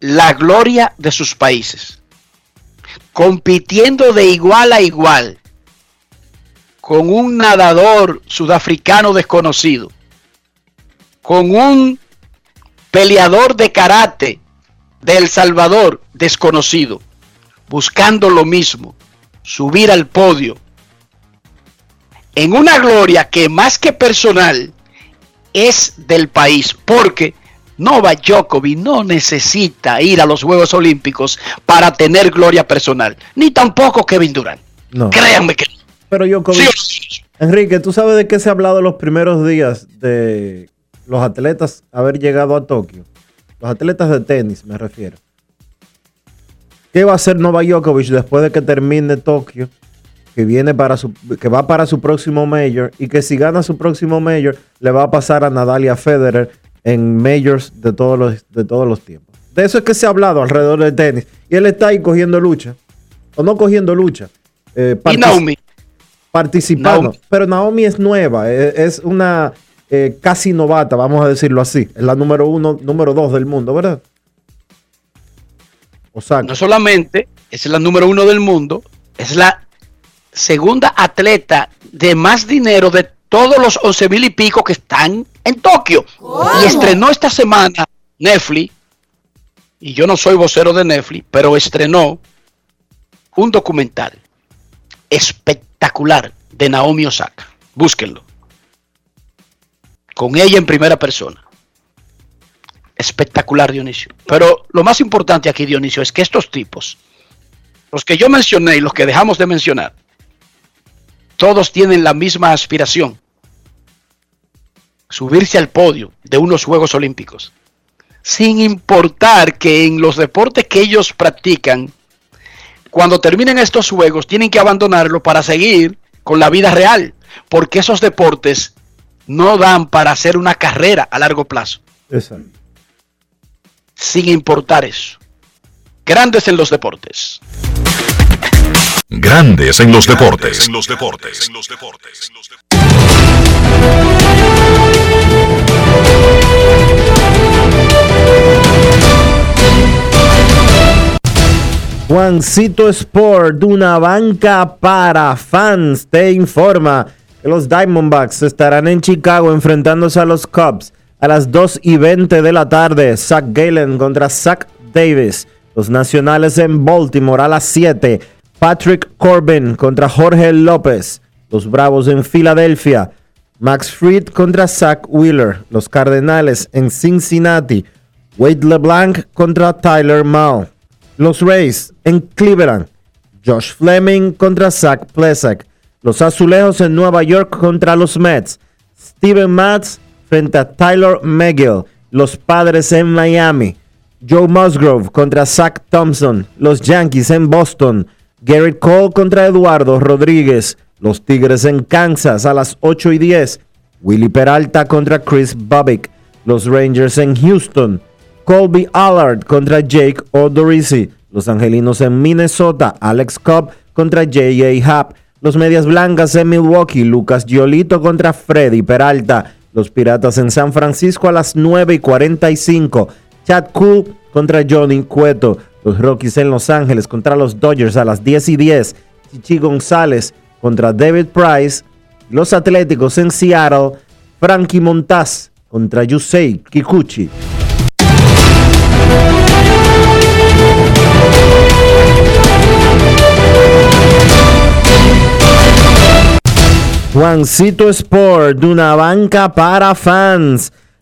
la gloria de sus países. Compitiendo de igual a igual con un nadador sudafricano desconocido. Con un peleador de karate de El Salvador desconocido. Buscando lo mismo. Subir al podio en una gloria que más que personal es del país, porque Novak Djokovic no necesita ir a los Juegos Olímpicos para tener gloria personal, ni tampoco Kevin Durant. No. Créanme que Pero Djokovic, Enrique, ¿tú sabes de qué se ha hablado los primeros días de los atletas haber llegado a Tokio? Los atletas de tenis, me refiero. ¿Qué va a hacer Novak Djokovic después de que termine Tokio? Que viene para su, que va para su próximo mayor y que si gana su próximo mayor le va a pasar a Nadalia Federer en majors de todos los, de todos los tiempos. De eso es que se ha hablado alrededor del tenis. Y él está ahí cogiendo lucha. O no cogiendo lucha. Eh, y Naomi. Participando. Pero Naomi es nueva. E, es, una eh, casi novata, vamos a decirlo así. Es la número uno, número dos del mundo, ¿verdad? No solamente es la número uno del mundo, es la segunda atleta de más dinero de todos los 11 mil y pico que están en Tokio. Y estrenó esta semana Netflix, y yo no soy vocero de Netflix, pero estrenó un documental espectacular de Naomi Osaka. Búsquenlo. Con ella en primera persona. Espectacular, Dionisio. Pero lo más importante aquí, Dionisio, es que estos tipos, los que yo mencioné y los que dejamos de mencionar, todos tienen la misma aspiración. Subirse al podio de unos Juegos Olímpicos. Sin importar que en los deportes que ellos practican, cuando terminen estos Juegos, tienen que abandonarlo para seguir con la vida real. Porque esos deportes no dan para hacer una carrera a largo plazo. Exacto. Sin importar eso. Grandes en los deportes. Grandes en los deportes. En los deportes. Juancito Sport, una banca para fans, te informa que los Diamondbacks estarán en Chicago enfrentándose a los Cubs a las 2 y 20 de la tarde. Zach Galen contra Zach Davis. Los Nacionales en Baltimore a las 7. Patrick Corbin contra Jorge López. Los Bravos en Filadelfia. Max Fried contra Zach Wheeler. Los Cardenales en Cincinnati. Wade LeBlanc contra Tyler Mao. Los Rays en Cleveland. Josh Fleming contra Zach Plesak. Los Azulejos en Nueva York contra los Mets. Steven Matz frente a Tyler McGill. Los Padres en Miami. Joe Musgrove contra Zach Thompson. Los Yankees en Boston. Garrett Cole contra Eduardo Rodríguez. Los Tigres en Kansas a las 8 y 10. Willy Peralta contra Chris Bobbick. Los Rangers en Houston. Colby Allard contra Jake Odorizzi. Los Angelinos en Minnesota. Alex Cobb contra J.A. Happ. Los Medias Blancas en Milwaukee, Lucas Giolito contra Freddy Peralta. Los Piratas en San Francisco a las 9 y 45. Chad Cool contra Johnny Cueto. Los Rockies en Los Ángeles contra los Dodgers a las 10 y 10. Chichi González contra David Price. Los Atléticos en Seattle. Frankie Montaz contra Yusei Kikuchi. Juancito Sport, una banca para fans.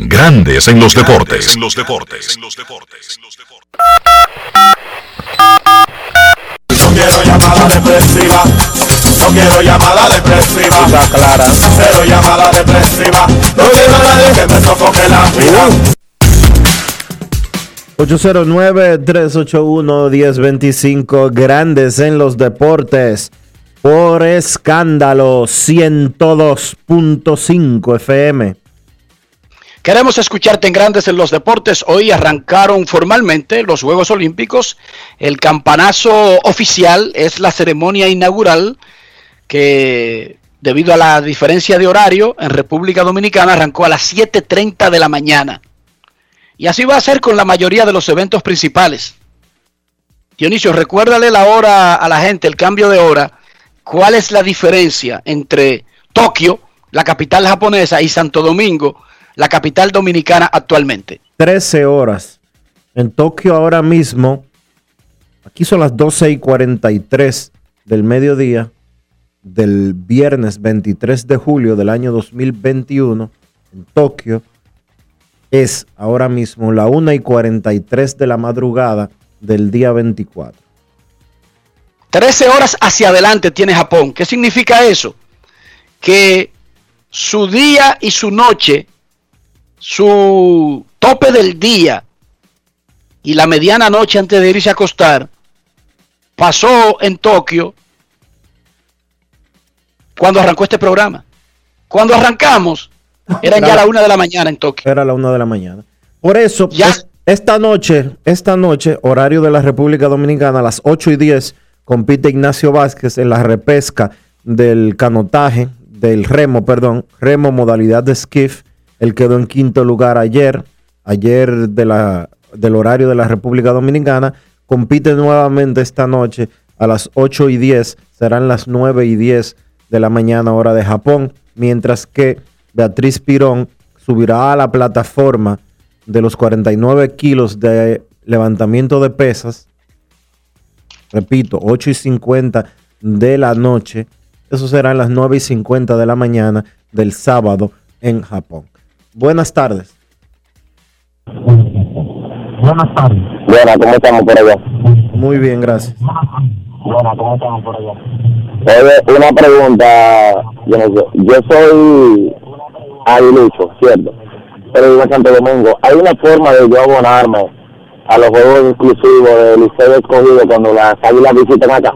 Grandes en los deportes. En los deportes. No quiero llamada depresiva. No quiero llamada depresiva. clara. Cero llamada depresiva. No quiero a nadie que me sofoque la vida. 809-381-1025, grandes en los deportes, por escándalo 102.5 FM. Queremos escucharte en Grandes en los Deportes. Hoy arrancaron formalmente los Juegos Olímpicos. El campanazo oficial es la ceremonia inaugural que debido a la diferencia de horario en República Dominicana arrancó a las 7.30 de la mañana. Y así va a ser con la mayoría de los eventos principales. Dionisio, recuérdale la hora a la gente, el cambio de hora. ¿Cuál es la diferencia entre Tokio, la capital japonesa, y Santo Domingo, la capital dominicana actualmente? 13 horas. En Tokio ahora mismo, aquí son las 12 y 43 del mediodía del viernes 23 de julio del año 2021 en Tokio. Es ahora mismo la 1 y 43 de la madrugada del día 24. 13 horas hacia adelante tiene Japón. ¿Qué significa eso? Que su día y su noche su tope del día y la mediana noche antes de irse a acostar pasó en Tokio cuando arrancó este programa. Cuando arrancamos, eran ya la una de la mañana en Tokio. Era la una de la mañana. Por eso, ya. esta noche, esta noche, horario de la República Dominicana, a las 8 y 10, compite Ignacio Vázquez en la repesca del canotaje, del remo, perdón, remo modalidad de skiff él quedó en quinto lugar ayer, ayer del horario de la República Dominicana. Compite nuevamente esta noche a las 8 y 10, serán las 9 y 10 de la mañana hora de Japón, mientras que Beatriz Pirón subirá a la plataforma de los 49 kilos de levantamiento de pesas. Repito, 8 y 50 de la noche. Eso serán las 9 y 50 de la mañana del sábado en Japón. Buenas tardes. Buenas tardes. Buenas, ¿cómo estamos por allá? Muy bien, gracias. Buenas, ¿cómo estamos por allá? Oye, una pregunta, yo, no sé, yo soy aguilucho, ¿cierto? Pero vivo en Santo Domingo. ¿Hay una forma de yo abonarme a los juegos exclusivos del Liceo Escogido cuando las águilas visitan acá?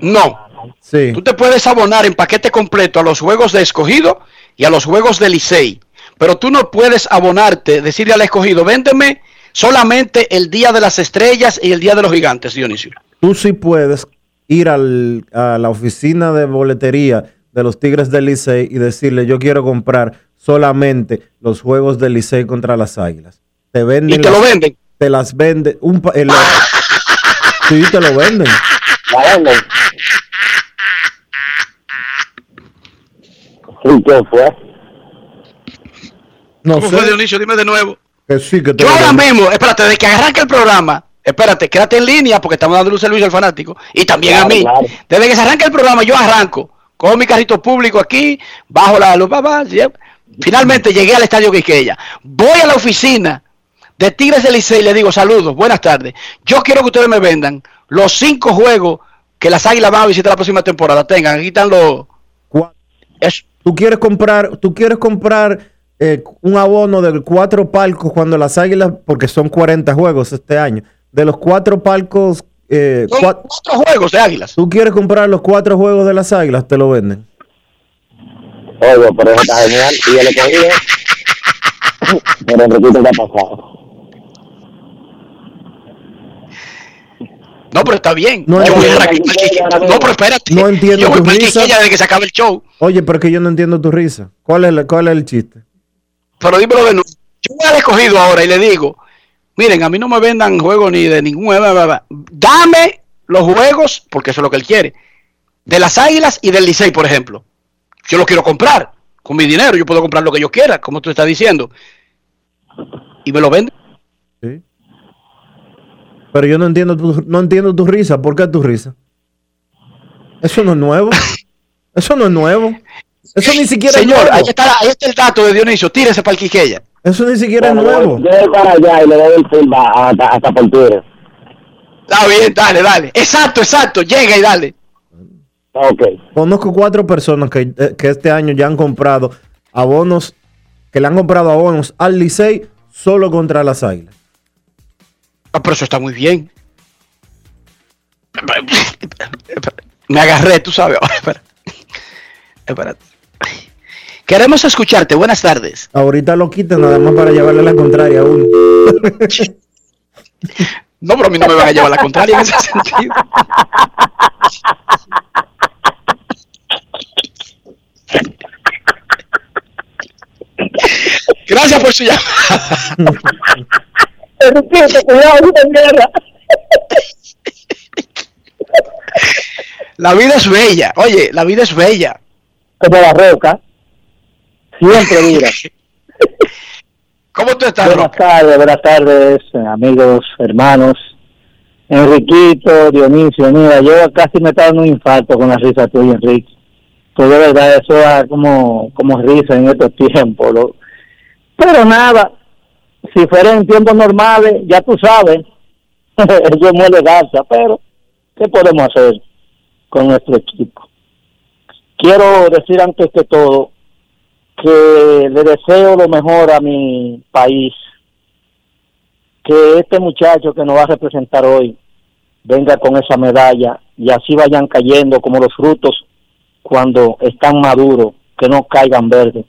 No. Sí. Tú te puedes abonar en paquete completo a los juegos de Escogido y a los juegos del Licey. Pero tú no puedes abonarte, decirle al escogido, véndeme solamente el día de las estrellas y el día de los gigantes, Dionisio. Tú sí puedes ir al, a la oficina de boletería de los Tigres del Licey y decirle, yo quiero comprar solamente los juegos del Licey contra las Águilas. Te venden. ¿Y te lo venden? Te las venden. Un, sí, te lo venden. La venden. ¿Y qué fue? No ¿Cómo fue, Dionisio? Dime de nuevo. Que sí, que te Yo ahora mismo, espérate, desde que arranque el programa, espérate, quédate en línea porque estamos dando un servicio al fanático y también a mí. Desde que se arranca el programa, yo arranco. Cojo mi carrito público aquí, bajo la luz, finalmente llegué al estadio Quisqueya. Voy a la oficina de Tigres del Licey y le digo, saludos, buenas tardes. Yo quiero que ustedes me vendan los cinco juegos que las águilas van a visitar la próxima temporada. Tengan, aquí están los Tú quieres comprar, tú quieres comprar eh, un abono de cuatro palcos cuando las águilas, porque son 40 juegos este año, de los cuatro palcos. Eh, Son cuatro juegos de águilas. tú quieres comprar los cuatro juegos de las águilas, te lo venden. Oye, pero eso está genial. Y el escogido, pero Enriquito está pasado. No, pero está bien. No yo voy que- no, pero espérate. No entiendo Yo voy tu para risa. Desde que se acabe el show. Oye, pero es que yo no entiendo tu risa. ¿Cuál es, la- cuál es el chiste? Pero dímelo de nuevo. Yo voy al escogido ahora y le digo, miren, a mí no me vendan juegos ni de ningún... Dame los juegos, porque eso es lo que él quiere, de las águilas y del Licey, por ejemplo. Yo lo quiero comprar. Con mi dinero yo puedo comprar lo que yo quiera, como tú estás diciendo. Y me lo venden. Pero yo no entiendo tu, no entiendo tu risa. ¿Por qué tu risa? Eso no es nuevo. Eso no es nuevo. Eso ni siquiera Señor, es nuevo. ahí está, ahí está el dato de Dionisio. Tírese para el Quiqueya. Eso ni siquiera es nuevo. Yo voy para allá y le doy el feedback hasta, hasta por Twitter. Está bien, dale, dale. Exacto, exacto. Llega y dale. Ok. Conozco cuatro personas que, eh, que este año ya han comprado abonos, que le han comprado abonos al Licey solo contra las águilas. Ah, pero eso está muy bien. Me agarré, tú sabes. Espera. Espérate. Queremos escucharte. Buenas tardes. Ahorita lo quitan nada más para llevarle la contraria a uno. No, pero a mí no me van a llevar la contraria en ese sentido. Gracias por su llamada. Cuidado. La vida es bella. Oye, la vida es bella. Como la roca. Siempre dura. ¿Cómo tú estás, Buenas Roca? tardes, buenas tardes, amigos, hermanos. Enriquito, Dionisio, mira, yo casi me estaba dando un infarto con la risa tuya, Enrique. Pues de verdad, eso da como, como risa en estos tiempos. lo- Pero nada, si fuera en tiempos normales, ya tú sabes, muero de garza, pero ¿qué podemos hacer con nuestro equipo? Quiero decir antes que todo que le deseo lo mejor a mi país, que este muchacho que nos va a representar hoy venga con esa medalla y así vayan cayendo como los frutos cuando están maduros, que no caigan verdes.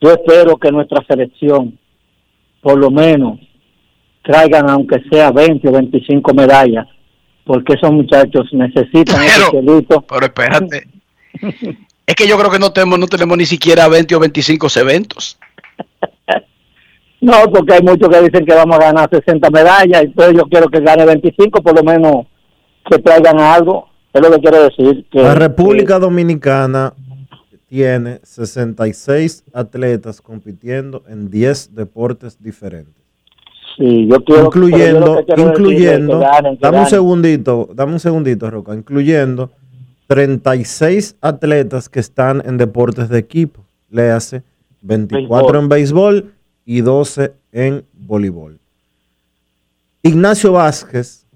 Yo espero que nuestra selección por lo menos traigan aunque sea 20 o 25 medallas, porque esos muchachos necesitan ese Pero- cielito. Pero espérate. Es que yo creo que no tenemos, no tenemos ni siquiera 20 o 25 eventos. No, porque hay muchos que dicen que vamos a ganar 60 medallas, entonces yo quiero que gane 25, por lo menos que traigan algo. Es lo que quiero decir. Que, La República Dominicana tiene 66 atletas compitiendo en 10 deportes diferentes. sí, yo quiero, yo incluyendo, que incluyendo, que ganen, que dame un segundito, dame un segundito, Roca, incluyendo 36 atletas que están en deportes de equipo, le hace 24 Béisbol. en béisbol y 12 en voleibol. Ignacio Vázquez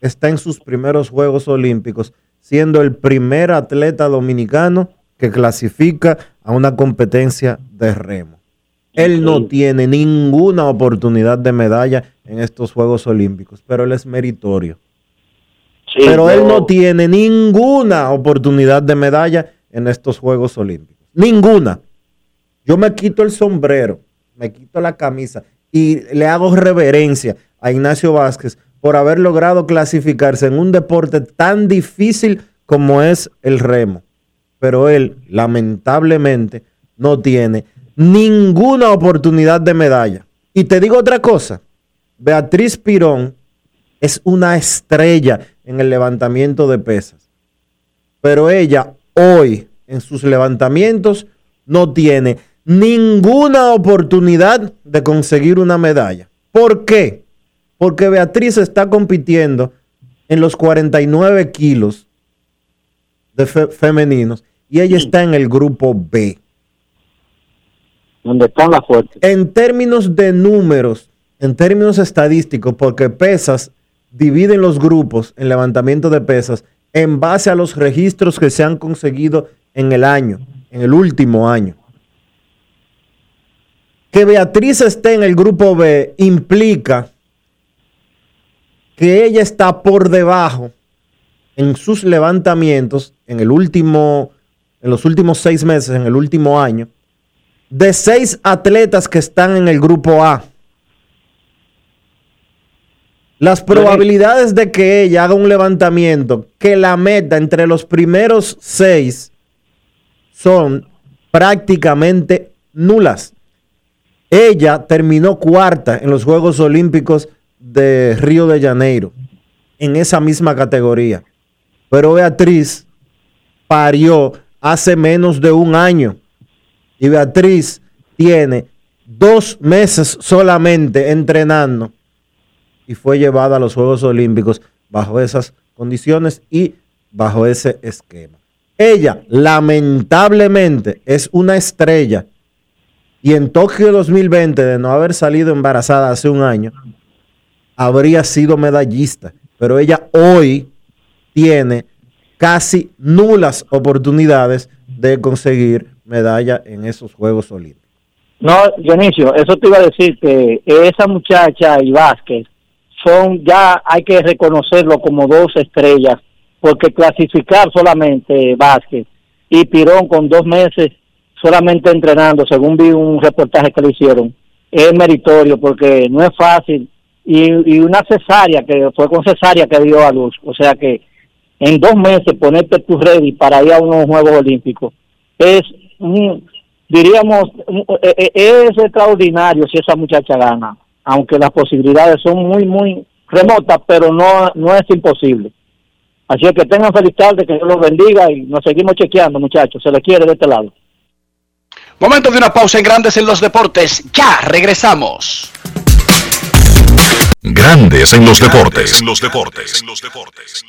está en sus primeros Juegos Olímpicos, siendo el primer atleta dominicano que clasifica a una competencia de remo. Él no tiene ninguna oportunidad de medalla en estos Juegos Olímpicos, pero él es meritorio. Sí, pero él yo- no tiene ninguna oportunidad de medalla en estos Juegos Olímpicos. Ninguna. Yo me quito el sombrero, me quito la camisa y le hago reverencia a Ignacio Vázquez por haber logrado clasificarse en un deporte tan difícil como es el remo. Pero él, lamentablemente, no tiene ninguna oportunidad de medalla. Y te digo otra cosa, Beatriz Pirón es una estrella en el levantamiento de pesas. Pero ella hoy en sus levantamientos no tiene ninguna oportunidad de conseguir una medalla. ¿Por qué? Porque Beatriz está compitiendo en los 49 kilos de fe- femeninos y ella está en el grupo B. Donde están las fuertes. En términos de números, en términos estadísticos, porque pesas dividen los grupos en levantamiento de pesas en base a los registros que se han conseguido en el año. en el último año. Que Beatriz esté en el grupo B implica que ella está por debajo en sus levantamientos en el último, en los últimos seis meses, en el último año, de seis atletas que están en el grupo A. Las probabilidades de que ella haga un levantamiento que la meta entre los primeros seis son prácticamente nulas. Ella terminó cuarta en los Juegos Olímpicos de Río de Janeiro, en esa misma categoría. Pero Beatriz parió hace menos de un año. Y Beatriz tiene dos meses solamente entrenando y fue llevada a los Juegos Olímpicos bajo esas condiciones y bajo ese esquema. Ella, lamentablemente, es una estrella y en Tokio 2020, de no haber salido embarazada hace un año, habría sido medallista. Pero ella hoy tiene casi nulas oportunidades de conseguir medalla en esos Juegos Olímpicos. No, Dionisio, eso te iba a decir que esa muchacha y Vázquez son ya hay que reconocerlo como dos estrellas, porque clasificar solamente Vázquez y Pirón con dos meses solamente entrenando, según vi un reportaje que le hicieron, es meritorio porque no es fácil. Y, y una cesárea, que fue con cesárea que dio a luz, o sea que en dos meses ponerte tu ready para ir a unos Juegos Olímpicos es, diríamos, e, e, es extraordinario si esa muchacha gana aunque las posibilidades son muy, muy remotas, pero no, no es imposible. Así es que tengan feliz tarde, que Dios los bendiga y nos seguimos chequeando, muchachos. Se les quiere de este lado. Momento de una pausa en Grandes en los Deportes. Ya regresamos. Grandes en los deportes. En los deportes. En los deportes. En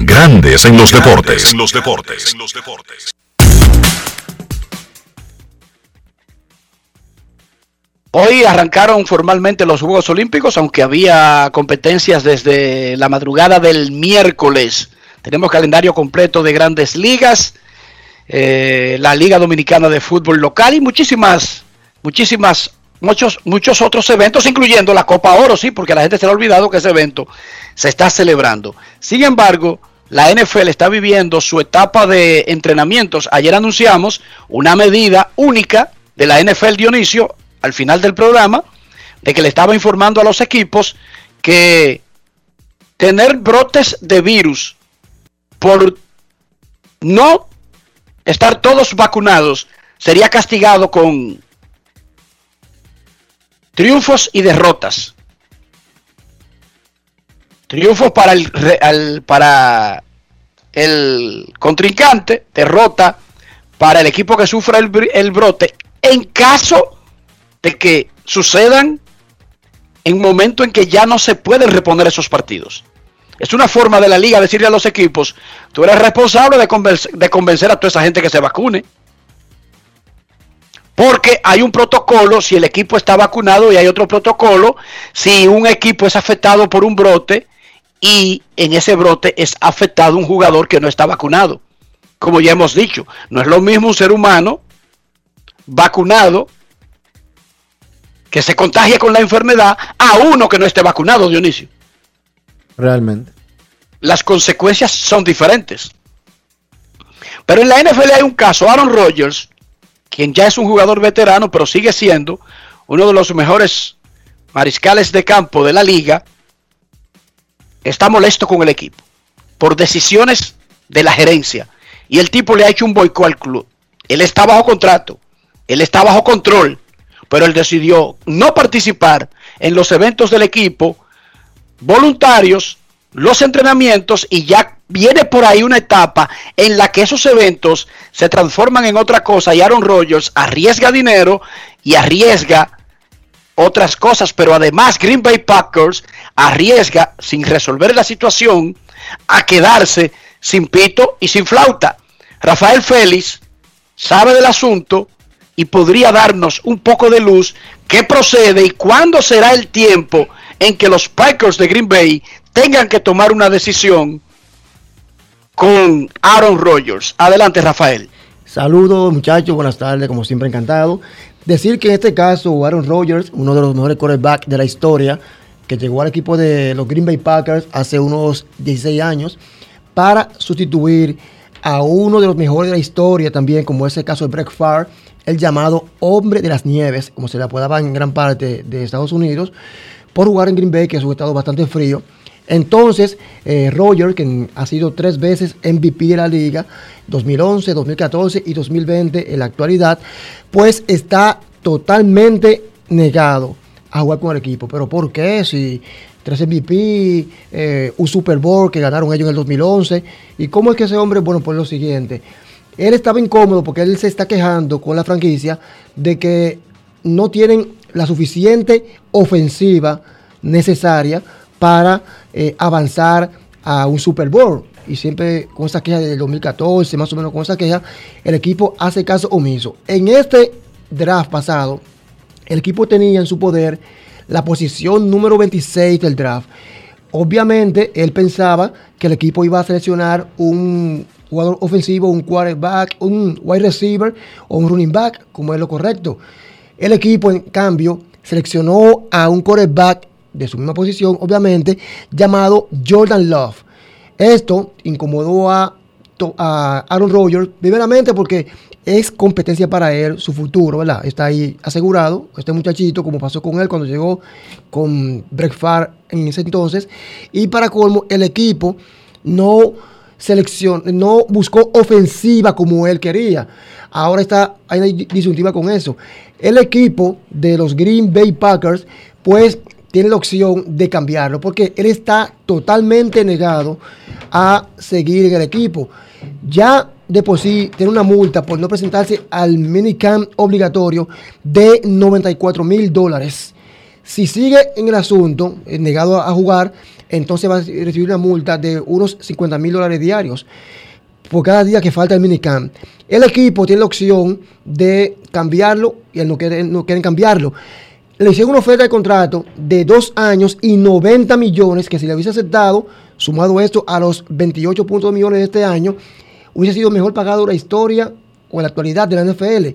Grandes en los deportes. En los deportes. En los deportes. Hoy arrancaron formalmente los Juegos Olímpicos, aunque había competencias desde la madrugada del miércoles. Tenemos calendario completo de grandes ligas, eh, la Liga Dominicana de Fútbol Local y muchísimas, muchísimas, muchos, muchos otros eventos, incluyendo la Copa Oro, sí, porque la gente se le ha olvidado que ese evento se está celebrando. Sin embargo, la NFL está viviendo su etapa de entrenamientos. Ayer anunciamos una medida única de la NFL Dionisio al final del programa, de que le estaba informando a los equipos que tener brotes de virus por no estar todos vacunados sería castigado con triunfos y derrotas. Triunfos para el, al, para el contrincante, derrota para el equipo que sufra el, el brote en caso de que sucedan en momento en que ya no se pueden reponer esos partidos. Es una forma de la liga decirle a los equipos, tú eres responsable de convencer, de convencer a toda esa gente que se vacune. Porque hay un protocolo si el equipo está vacunado y hay otro protocolo si un equipo es afectado por un brote y en ese brote es afectado un jugador que no está vacunado. Como ya hemos dicho, no es lo mismo un ser humano vacunado que se contagie con la enfermedad a uno que no esté vacunado, Dionisio. Realmente. Las consecuencias son diferentes. Pero en la NFL hay un caso, Aaron Rodgers, quien ya es un jugador veterano, pero sigue siendo uno de los mejores mariscales de campo de la liga, está molesto con el equipo por decisiones de la gerencia. Y el tipo le ha hecho un boicot al club. Él está bajo contrato, él está bajo control, pero él decidió no participar en los eventos del equipo voluntarios, los entrenamientos y ya viene por ahí una etapa en la que esos eventos se transforman en otra cosa y Aaron Rodgers arriesga dinero y arriesga otras cosas, pero además Green Bay Packers arriesga sin resolver la situación a quedarse sin pito y sin flauta. Rafael Félix sabe del asunto y podría darnos un poco de luz qué procede y cuándo será el tiempo en que los Packers de Green Bay tengan que tomar una decisión con Aaron Rodgers. Adelante, Rafael. Saludos, muchachos, buenas tardes, como siempre, encantado. Decir que en este caso, Aaron Rodgers, uno de los mejores quarterbacks de la historia, que llegó al equipo de los Green Bay Packers hace unos 16 años, para sustituir a uno de los mejores de la historia también, como es el caso de Brett Favre, el llamado hombre de las nieves, como se le apodaba en gran parte de Estados Unidos, por jugar en Green Bay, que es un estado bastante frío. Entonces, eh, Roger, que ha sido tres veces MVP de la liga, 2011, 2014 y 2020 en la actualidad, pues está totalmente negado a jugar con el equipo. ¿Pero por qué? Si tres MVP, eh, un Super Bowl que ganaron ellos en el 2011. ¿Y cómo es que ese hombre, bueno, pues lo siguiente, él estaba incómodo porque él se está quejando con la franquicia de que no tienen la suficiente ofensiva necesaria para eh, avanzar a un Super Bowl. Y siempre con esa queja del 2014, más o menos con esa queja, el equipo hace caso omiso. En este draft pasado, el equipo tenía en su poder la posición número 26 del draft. Obviamente, él pensaba que el equipo iba a seleccionar un jugador ofensivo, un quarterback, un wide receiver o un running back, como es lo correcto. El equipo, en cambio, seleccionó a un quarterback de su misma posición, obviamente, llamado Jordan Love. Esto incomodó a, Aaron Rodgers, primeramente porque es competencia para él, su futuro, ¿verdad? Está ahí asegurado, este muchachito, como pasó con él cuando llegó con Brett en ese entonces. Y para colmo, el equipo no selección, no buscó ofensiva como él quería. Ahora está, hay una disyuntiva con eso. El equipo de los Green Bay Packers, pues tiene la opción de cambiarlo, porque él está totalmente negado a seguir en el equipo. Ya de por sí tiene una multa por no presentarse al minicamp obligatorio de 94 mil dólares. Si sigue en el asunto, eh, negado a jugar, entonces va a recibir una multa de unos 50 mil dólares diarios por cada día que falta el minicamp. El equipo tiene la opción de cambiarlo y él no, quiere, no quieren cambiarlo le hicieron una oferta de contrato de dos años y 90 millones, que si le hubiese aceptado, sumado esto a los 28.2 millones de este año, hubiese sido mejor pagado la historia o en la actualidad de la NFL.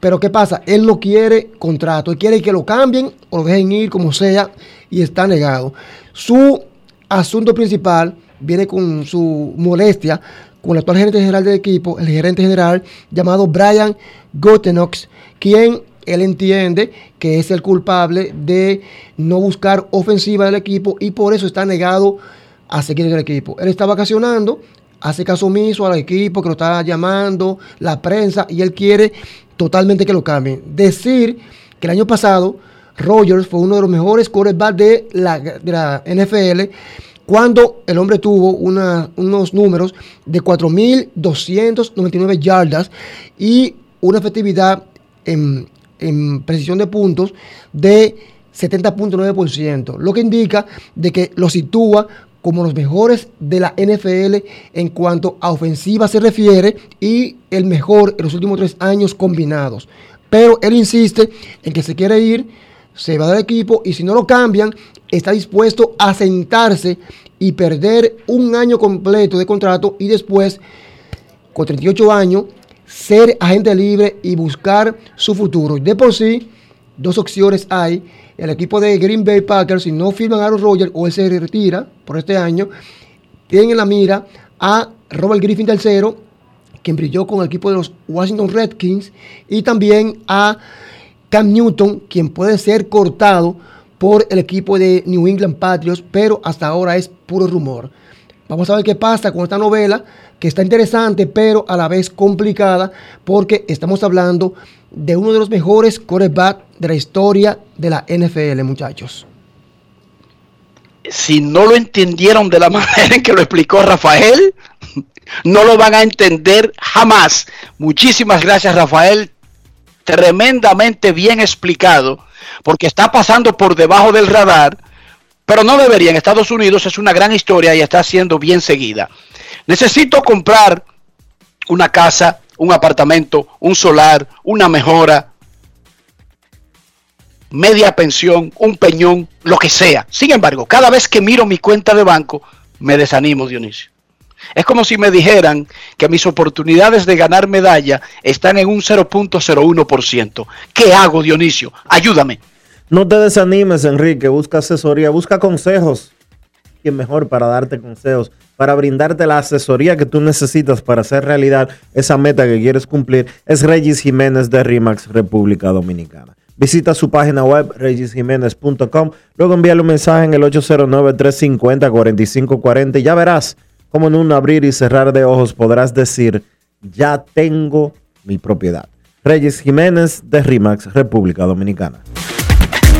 Pero ¿qué pasa? Él no quiere contrato, él quiere que lo cambien o lo dejen ir como sea y está negado. Su asunto principal viene con su molestia con el actual gerente general del equipo, el gerente general llamado Brian Gotenox, quien él entiende que es el culpable de no buscar ofensiva del equipo y por eso está negado a seguir en el equipo. Él está vacacionando, hace caso omiso al equipo que lo está llamando, la prensa, y él quiere totalmente que lo cambien. Decir que el año pasado Rogers fue uno de los mejores quarterbacks de la, de la NFL cuando el hombre tuvo unos números de 4.299 yardas y una efectividad en en precisión de puntos de 70.9%, lo que indica de que lo sitúa como los mejores de la NFL en cuanto a ofensiva se refiere y el mejor en los últimos tres años combinados. pero él insiste en que se quiere ir, se va del equipo y si no lo cambian, está dispuesto a sentarse y perder un año completo de contrato y después, con 38 años, ser agente libre y buscar su futuro. De por sí, dos opciones hay. El equipo de Green Bay Packers, si no firman a Aaron Rodgers o él se retira por este año, tienen en la mira a Robert Griffin III, quien brilló con el equipo de los Washington Redskins, y también a Cam Newton, quien puede ser cortado por el equipo de New England Patriots, pero hasta ahora es puro rumor. Vamos a ver qué pasa con esta novela, que está interesante, pero a la vez complicada, porque estamos hablando de uno de los mejores quarterbacks de la historia de la NFL, muchachos. Si no lo entendieron de la manera en que lo explicó Rafael, no lo van a entender jamás. Muchísimas gracias, Rafael. Tremendamente bien explicado, porque está pasando por debajo del radar, pero no debería. En Estados Unidos es una gran historia y está siendo bien seguida. Necesito comprar una casa, un apartamento, un solar, una mejora, media pensión, un peñón, lo que sea. Sin embargo, cada vez que miro mi cuenta de banco, me desanimo, Dionisio. Es como si me dijeran que mis oportunidades de ganar medalla están en un 0.01%. ¿Qué hago, Dionisio? Ayúdame. No te desanimes, Enrique. Busca asesoría, busca consejos. ¿Quién mejor para darte consejos? Para brindarte la asesoría que tú necesitas para hacer realidad esa meta que quieres cumplir. Es Regis Jiménez de RIMAX, República Dominicana. Visita su página web regisjiménez.com. Luego envíale un mensaje en el 809-350-4540 y ya verás cómo en un abrir y cerrar de ojos podrás decir, ya tengo mi propiedad. Regis Jiménez de RIMAX, República Dominicana.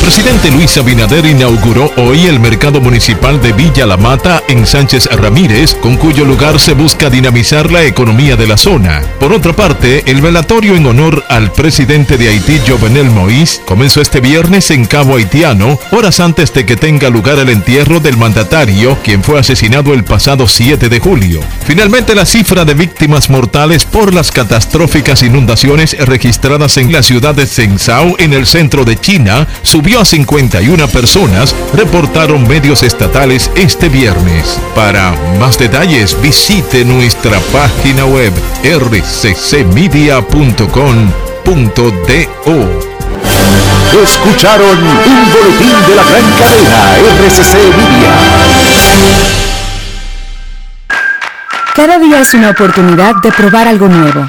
Presidente Luis Abinader inauguró hoy el mercado municipal de Villa La Mata en Sánchez Ramírez, con cuyo lugar se busca dinamizar la economía de la zona. Por otra parte, el velatorio en honor al presidente de Haití, Jovenel Moïse, comenzó este viernes en Cabo Haitiano, horas antes de que tenga lugar el entierro del mandatario, quien fue asesinado el pasado 7 de julio. Finalmente, la cifra de víctimas mortales por las catastróficas inundaciones registradas en la ciudad de Zhengzhou, en el centro de China, subió a 51 personas, reportaron medios estatales este viernes. Para más detalles visite nuestra página web rccmedia.com.do. Escucharon un boletín de la gran cadena RCC Media. Cada día es una oportunidad de probar algo nuevo.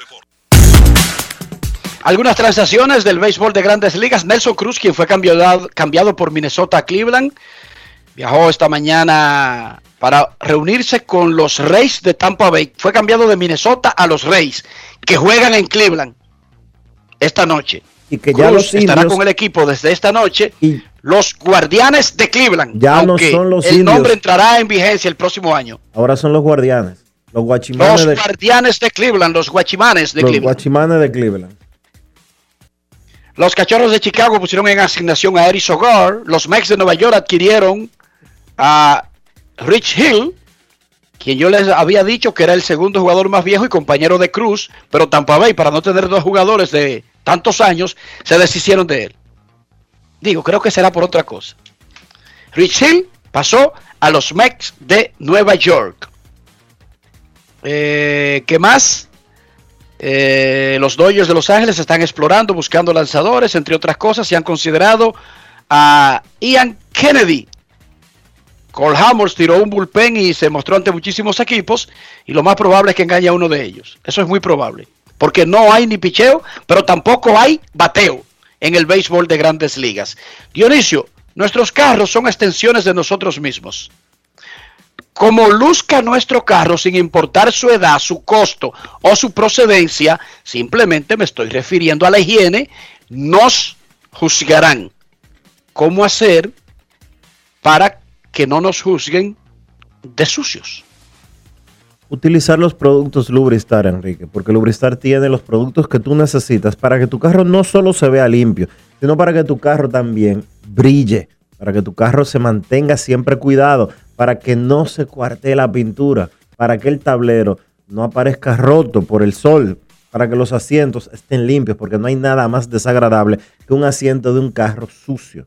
Algunas transacciones del béisbol de grandes ligas. Nelson Cruz, quien fue cambiado, cambiado por Minnesota a Cleveland, viajó esta mañana para reunirse con los Reyes de Tampa Bay. Fue cambiado de Minnesota a los Reyes, que juegan en Cleveland esta noche. Y que ya Cruz los estará con el equipo desde esta noche. Los Guardianes de Cleveland. Ya no son los el indios. nombre entrará en vigencia el próximo año. Ahora son los guardianes. Los guachimanes Los de, Guardianes de Cleveland, los Guachimanes de los Cleveland. guachimanes de Cleveland. Los Cachorros de Chicago pusieron en asignación a Eric Sogar. Los Mex de Nueva York adquirieron a Rich Hill, quien yo les había dicho que era el segundo jugador más viejo y compañero de Cruz, pero Tampa para no tener dos jugadores de tantos años, se deshicieron de él. Digo, creo que será por otra cosa. Rich Hill pasó a los Mex de Nueva York. Eh, ¿Qué más? Eh, los Dodgers de Los Ángeles están explorando, buscando lanzadores, entre otras cosas, y han considerado a Ian Kennedy. Cole Hammers tiró un bullpen y se mostró ante muchísimos equipos, y lo más probable es que engañe a uno de ellos. Eso es muy probable, porque no hay ni picheo, pero tampoco hay bateo en el béisbol de grandes ligas. Dionisio, nuestros carros son extensiones de nosotros mismos como luzca nuestro carro sin importar su edad, su costo o su procedencia, simplemente me estoy refiriendo a la higiene, nos juzgarán. ¿Cómo hacer para que no nos juzguen de sucios? Utilizar los productos Lubristar, Enrique, porque Lubristar tiene los productos que tú necesitas para que tu carro no solo se vea limpio, sino para que tu carro también brille, para que tu carro se mantenga siempre cuidado, para que no se cuartee la pintura, para que el tablero no aparezca roto por el sol, para que los asientos estén limpios, porque no hay nada más desagradable que un asiento de un carro sucio.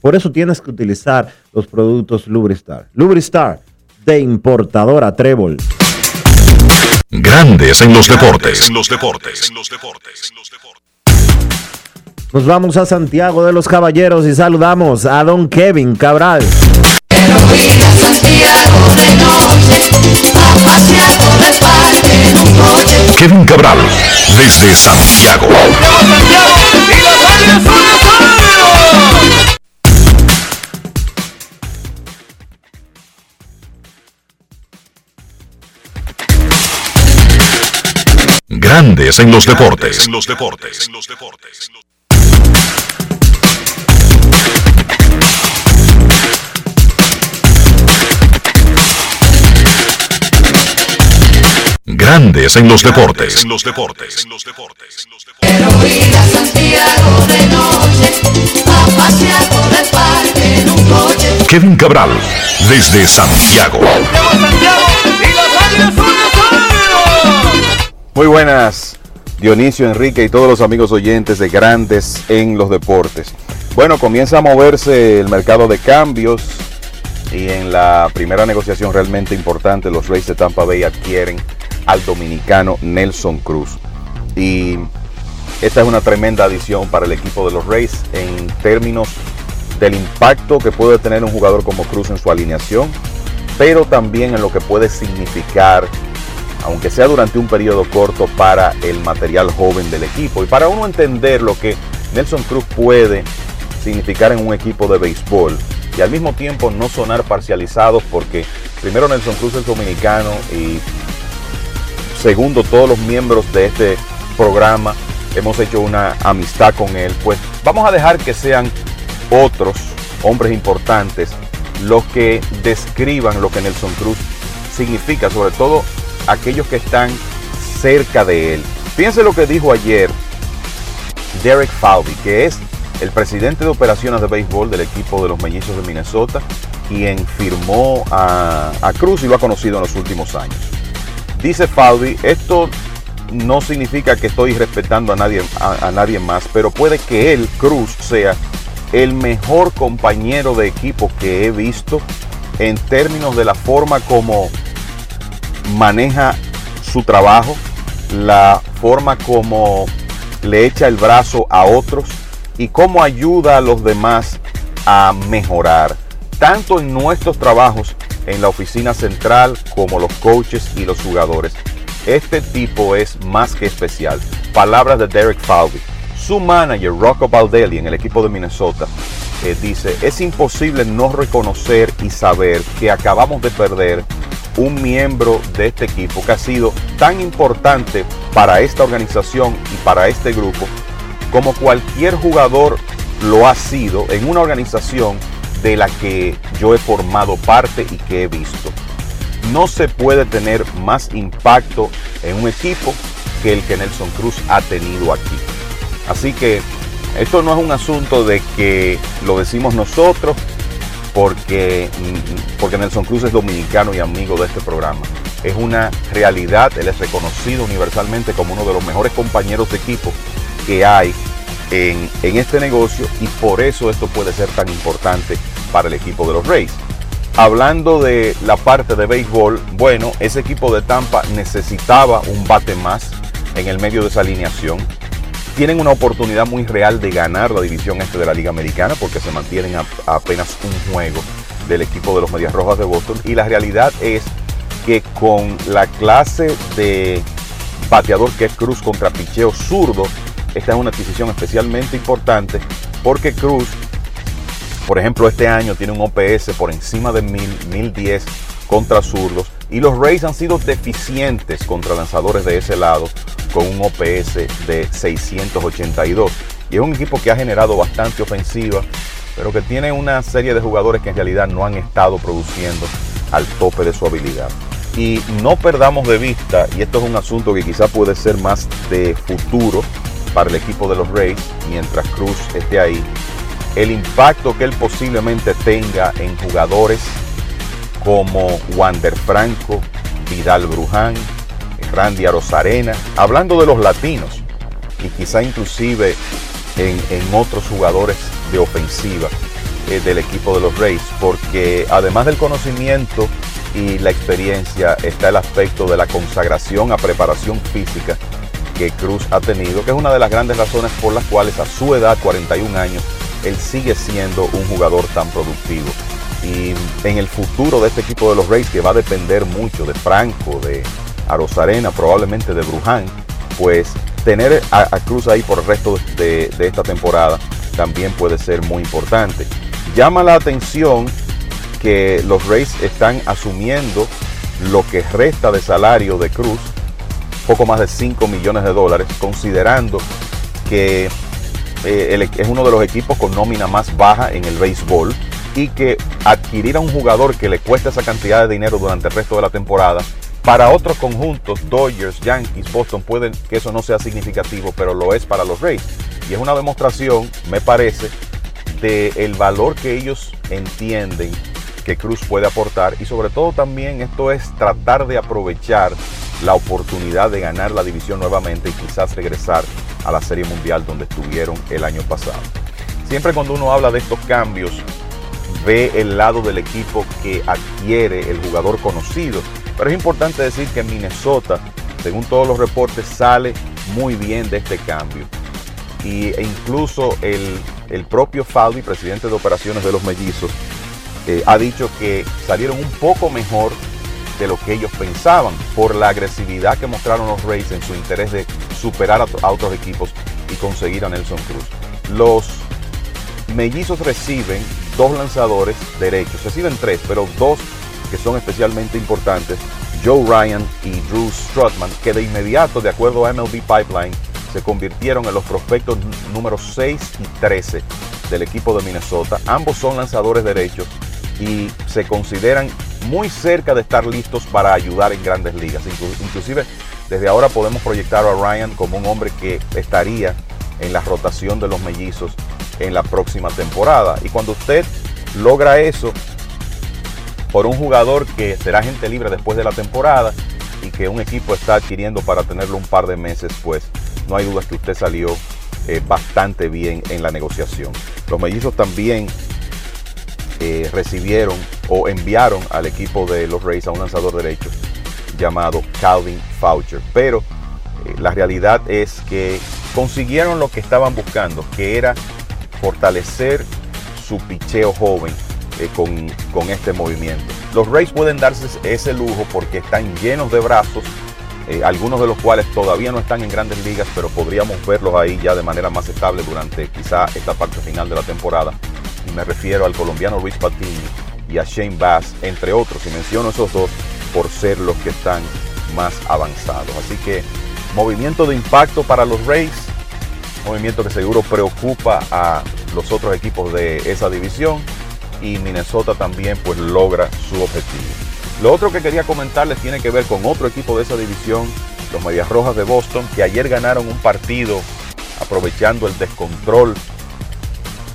Por eso tienes que utilizar los productos Lubristar. Lubristar de importadora Trébol. Grandes en los deportes. En los deportes. Nos vamos a Santiago de los Caballeros y saludamos a don Kevin Cabral. Kevin Cabral, desde Santiago. Grandes en los deportes. En los deportes. Grandes en los deportes. En los deportes. Kevin Cabral, desde Santiago. Muy buenas, Dionisio, Enrique y todos los amigos oyentes de Grandes en los Deportes. Bueno, comienza a moverse el mercado de cambios y en la primera negociación realmente importante los Rays de Tampa Bay adquieren al dominicano Nelson Cruz. Y esta es una tremenda adición para el equipo de los Rays en términos del impacto que puede tener un jugador como Cruz en su alineación, pero también en lo que puede significar aunque sea durante un periodo corto, para el material joven del equipo. Y para uno entender lo que Nelson Cruz puede significar en un equipo de béisbol y al mismo tiempo no sonar parcializados porque primero Nelson Cruz es dominicano y segundo todos los miembros de este programa hemos hecho una amistad con él, pues vamos a dejar que sean otros hombres importantes los que describan lo que Nelson Cruz significa, sobre todo aquellos que están cerca de él. Fíjense lo que dijo ayer Derek Falvey, que es el presidente de operaciones de béisbol del equipo de los Mellizos de Minnesota, quien firmó a, a Cruz y lo ha conocido en los últimos años. Dice Falvey, esto no significa que estoy respetando a nadie, a nadie más, pero puede que él, Cruz, sea el mejor compañero de equipo que he visto en términos de la forma como maneja su trabajo, la forma como le echa el brazo a otros y cómo ayuda a los demás a mejorar, tanto en nuestros trabajos en la oficina central como los coaches y los jugadores. Este tipo es más que especial. Palabras de Derek Falvey. Su manager, Rocco Baldelli, en el equipo de Minnesota, eh, dice, es imposible no reconocer y saber que acabamos de perder un miembro de este equipo que ha sido tan importante para esta organización y para este grupo como cualquier jugador lo ha sido en una organización de la que yo he formado parte y que he visto. No se puede tener más impacto en un equipo que el que Nelson Cruz ha tenido aquí. Así que esto no es un asunto de que lo decimos nosotros porque, porque Nelson Cruz es dominicano y amigo de este programa. Es una realidad, él es reconocido universalmente como uno de los mejores compañeros de equipo que hay en, en este negocio y por eso esto puede ser tan importante para el equipo de los Rays. Hablando de la parte de béisbol, bueno, ese equipo de Tampa necesitaba un bate más en el medio de esa alineación. Tienen una oportunidad muy real de ganar la división este de la Liga Americana porque se mantienen a apenas un juego del equipo de los Medias Rojas de Boston. Y la realidad es que con la clase de bateador que es Cruz contra picheo zurdo, esta es una adquisición especialmente importante porque Cruz por ejemplo, este año tiene un OPS por encima de 1000, 1010 contra zurdos. Y los Rays han sido deficientes contra lanzadores de ese lado con un OPS de 682. Y es un equipo que ha generado bastante ofensiva, pero que tiene una serie de jugadores que en realidad no han estado produciendo al tope de su habilidad. Y no perdamos de vista, y esto es un asunto que quizá puede ser más de futuro para el equipo de los Rays, mientras Cruz esté ahí, el impacto que él posiblemente tenga en jugadores como Wander Franco, Vidal Bruján, Randy Arozarena, hablando de los latinos y quizá inclusive en, otros jugadores de ofensiva eh, del equipo de los Rays, porque además del conocimiento y la experiencia está el aspecto de la consagración a preparación física que Cruz ha tenido, que es una de las grandes razones por las cuales a su edad, 41 años, él sigue siendo un jugador tan productivo. Y en el futuro de este equipo de los Rays, que va a depender mucho de Franco, de Arozarena, probablemente de Bruján, pues tener a, Cruz ahí por el resto de, de esta temporada también puede ser muy importante. Llama la atención que los Rays están asumiendo lo que resta de salario de Cruz, poco más de 5 millones de dólares, considerando que eh, es uno de los equipos con nómina más baja en el béisbol y que adquirir a un jugador que le cuesta esa cantidad de dinero durante el resto de la temporada, para otros conjuntos, Dodgers, Yankees, Boston, pueden que eso no sea significativo, pero lo es para los Rays. Y es una demostración, me parece, del valor que ellos entienden que Cruz puede aportar y sobre todo también esto es tratar de aprovechar la oportunidad de ganar la división nuevamente y quizás regresar a la Serie Mundial donde estuvieron el año pasado. Siempre cuando uno habla de estos cambios, ve el lado del equipo que adquiere el jugador conocido. Pero es importante decir que Minnesota, según todos los reportes, sale muy bien de este cambio. Y, e incluso el, el propio Faldi, presidente de operaciones de los mellizos, eh, ha dicho que salieron un poco mejor de lo que ellos pensaban por la agresividad que mostraron los Rays en su interés de superar a, otros equipos y conseguir a Nelson Cruz. Los mellizos reciben dos lanzadores derechos, reciben tres, pero dos que son especialmente importantes, Joe Ryan y Drew Strutman, que de inmediato, de acuerdo a MLB Pipeline, se convirtieron en los prospectos números 6 y 13 del equipo de Minnesota. Ambos son lanzadores derechos y se consideran muy cerca de estar listos para ayudar en grandes ligas. Inclusive desde ahora podemos proyectar a Ryan como un hombre que estaría en la rotación de los mellizos en la próxima temporada. Y cuando usted logra eso por un jugador que será gente libre después de la temporada y que un equipo está adquiriendo para tenerlo un par de meses, pues no hay duda que usted salió eh, bastante bien en la negociación. Los mellizos también eh, recibieron o enviaron al equipo de los Rays a un lanzador derecho llamado Calvin Foucher. Pero eh, la realidad es que consiguieron lo que estaban buscando, que era fortalecer su picheo joven eh, con, con, este movimiento. Los Rays pueden darse ese lujo porque están llenos de brazos, algunos de los cuales todavía no están en grandes ligas, pero podríamos verlos ahí ya de manera más estable durante quizá esta parte final de la temporada y me refiero al colombiano Luis Patini y a Shane Bass, entre otros, y menciono esos dos por ser los que están más avanzados. Así que movimiento de impacto para los Rays, movimiento que seguro preocupa a los otros equipos de esa división y Minnesota también pues logra su objetivo. Lo otro que quería comentarles tiene que ver con otro equipo de esa división, los Medias Rojas de Boston, que ayer ganaron un partido aprovechando el descontrol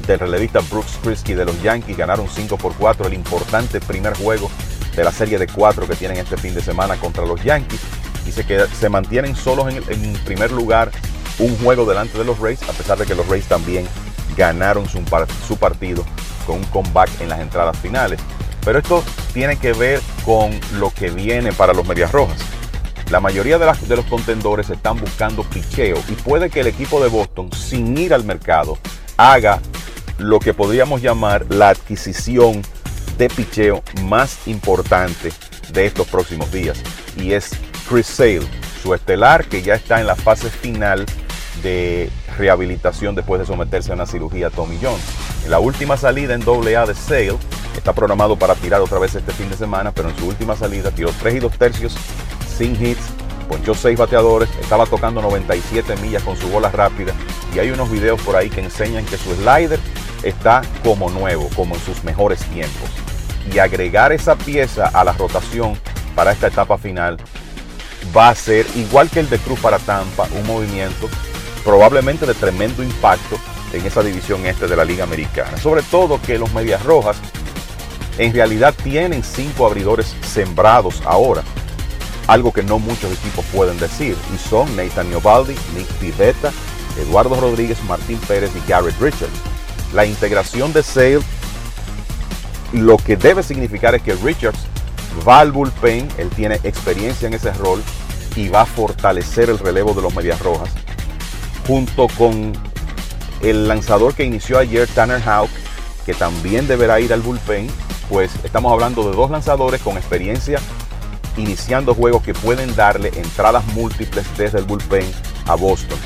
del relevista Brooks Krisky de los Yankees. Ganaron 5 por 4, el importante primer juego de la serie de 4 que tienen este fin de semana contra los Yankees. Y se, se mantienen solos en, primer lugar un juego delante de los Rays, a pesar de que los Rays también ganaron su partido con un comeback en las entradas finales. Pero esto tiene que ver con lo que viene para los Medias Rojas. La mayoría de, los contendores están buscando picheo y puede que el equipo de Boston, sin ir al mercado, haga lo que podríamos llamar la adquisición de picheo más importante de estos próximos días. Y es Chris Sale, su estelar que ya está en la fase final de rehabilitación después de someterse a una cirugía Tommy John. En la última salida en AA de Sale, está programado para tirar otra vez este fin de semana, pero en su última salida tiró 3 y 2 tercios sin hits, ponchó 6 bateadores, estaba tocando 97 millas con su bola rápida y hay unos videos por ahí que enseñan que su slider está como nuevo, como en sus mejores tiempos. Y agregar esa pieza a la rotación para esta etapa final va a ser, igual que el de Cruz para Tampa, un movimiento probablemente de tremendo impacto en esa división este de la Liga Americana. Sobre todo que los Medias Rojas en realidad tienen cinco abridores sembrados ahora, algo que no muchos equipos pueden decir, y son Nathan Baldi, Nick Pivetta, Eduardo Rodríguez, Martín Pérez y Garrett Richards. La integración de Sale lo que debe significar es que Richards va al bullpen, él tiene experiencia en ese rol y va a fortalecer el relevo de los Medias Rojas, junto con el lanzador que inició ayer, Tanner Houck, que también deberá ir al bullpen, pues estamos hablando de dos lanzadores con experiencia iniciando juegos que pueden darle entradas múltiples desde el bullpen a Boston.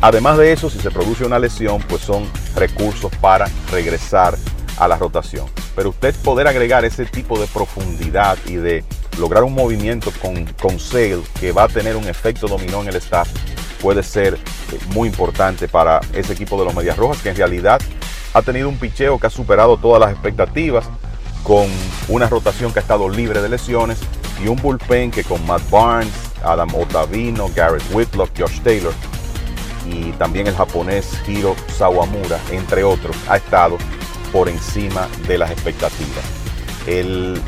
Además de eso, si se produce una lesión, pues son recursos para regresar a la rotación. Pero usted poder agregar ese tipo de profundidad y de lograr un movimiento con, con Sale que va a tener un efecto dominó en el staff puede ser eh, muy importante para ese equipo de los Medias Rojas que en realidad ha tenido un picheo que ha superado todas las expectativas con una rotación que ha estado libre de lesiones y un bullpen que con Matt Barnes, Adam Otavino, Garrett Whitlock, Josh Taylor y también el japonés Hiro Sawamura, entre otros, ha estado por encima de las expectativas. El,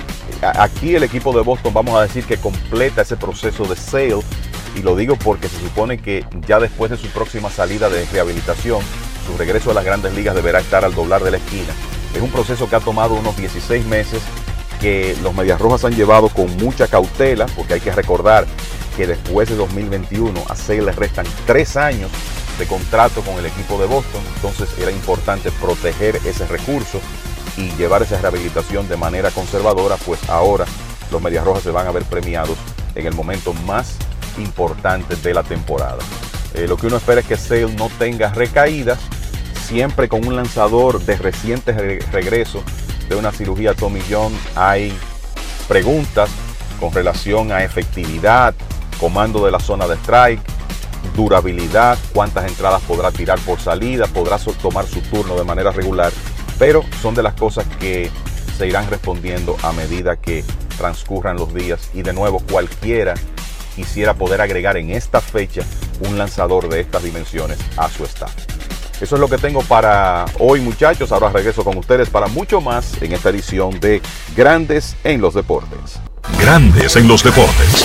aquí el equipo de Boston vamos a decir que completa ese proceso de sale y lo digo porque se supone que ya después de su próxima salida de rehabilitación, su regreso a las grandes ligas deberá estar al doblar de la esquina. Es un proceso que ha tomado unos 16 meses que los Medias Rojas han llevado con mucha cautela, porque hay que recordar que después de 2021 a Sale le restan tres años de contrato con el equipo de Boston, entonces era importante proteger ese recurso y llevar esa rehabilitación de manera conservadora, pues ahora los Medias Rojas se van a ver premiados en el momento más importante de la temporada. Eh, lo que uno espera es que Sale no tenga recaídas, siempre con un lanzador de reciente regreso de una cirugía Tommy John hay preguntas con relación a efectividad, comando de la zona de strike, durabilidad, cuántas entradas podrá tirar por salida, podrá tomar su turno de manera regular, pero son de las cosas que se irán respondiendo a medida que transcurran los días y de nuevo cualquiera quisiera poder agregar en esta fecha un lanzador de estas dimensiones a su staff. Eso es lo que tengo para hoy muchachos. Ahora regreso con ustedes para mucho más en esta edición de Grandes en los Deportes. Grandes en los Deportes.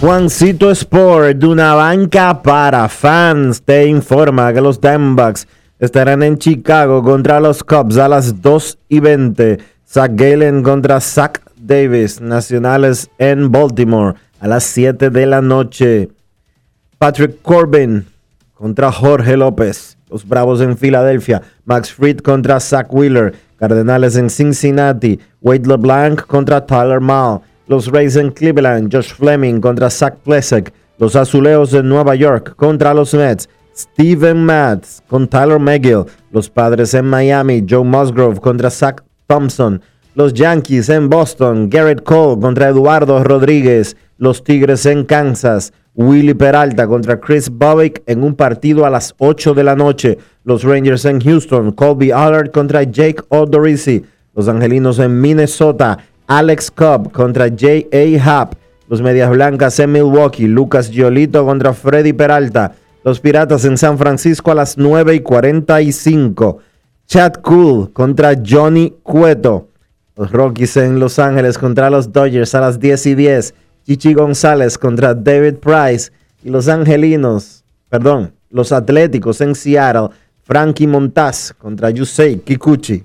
Juancito Sport, de una banca para fans, te informa que los Diamondbacks estarán en Chicago contra los Cubs a las 2 y 20 Zach Galen contra Zach Davis, Nacionales en Baltimore a las 7 de la noche. Patrick Corbin contra Jorge López. Los Bravos en Filadelfia. Max Fried contra Zach Wheeler. Cardenales en Cincinnati. Wade LeBlanc contra Tyler Mao. Los Rays en Cleveland, Josh Fleming contra Zach Plesak. Los Azuleos de Nueva York contra los Mets. Steven Matz con Tyler McGill. Los Padres en Miami, Joe Musgrove contra Zach Thompson. Los Yankees en Boston, Garrett Cole contra Eduardo Rodríguez. Los Tigres en Kansas, Willy Peralta contra Chris Bobbick en un partido a las 8 de la noche. Los Rangers en Houston, Colby Allard contra Jake Odorizzi. Los Angelinos en Minnesota, Alex Cobb contra J.A. Happ. Los Medias Blancas en Milwaukee, Lucas Giolito contra Freddy Peralta. Los Piratas en San Francisco a las 9 y 45. Chad Cool contra Johnny Cueto. Los Rockies en Los Ángeles contra los Dodgers a las 10 y 10. Chichi González contra David Price. Y los Angelinos, perdón, los Atléticos en Seattle. Frankie Montaz contra Yusei Kikuchi.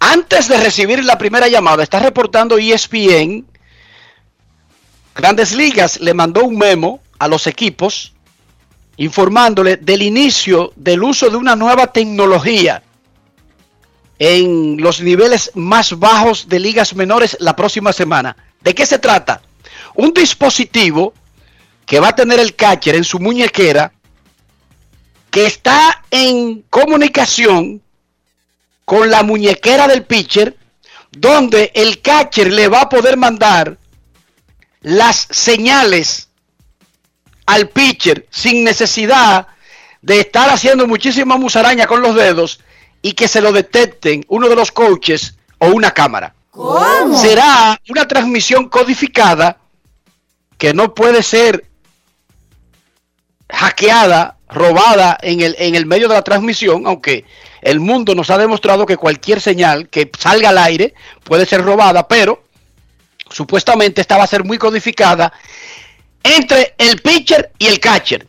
Antes de recibir la primera llamada, está reportando ESPN. Grandes Ligas le mandó un memo a los equipos informándole del inicio del uso de una nueva tecnología en los niveles más bajos de ligas menores la próxima semana. ¿De qué se trata? Un dispositivo que va a tener el catcher en su muñequera que está en comunicación con la muñequera del pitcher, donde el catcher le va a poder mandar las señales al pitcher sin necesidad de estar haciendo muchísima musaraña con los dedos y que se lo detecten uno de los coaches o una cámara. Será una transmisión codificada que no puede ser hackeada, robada en el, en el medio de la transmisión, aunque el mundo nos ha demostrado que cualquier señal que salga al aire puede ser robada, pero supuestamente esta va a ser muy codificada entre el pitcher y el catcher.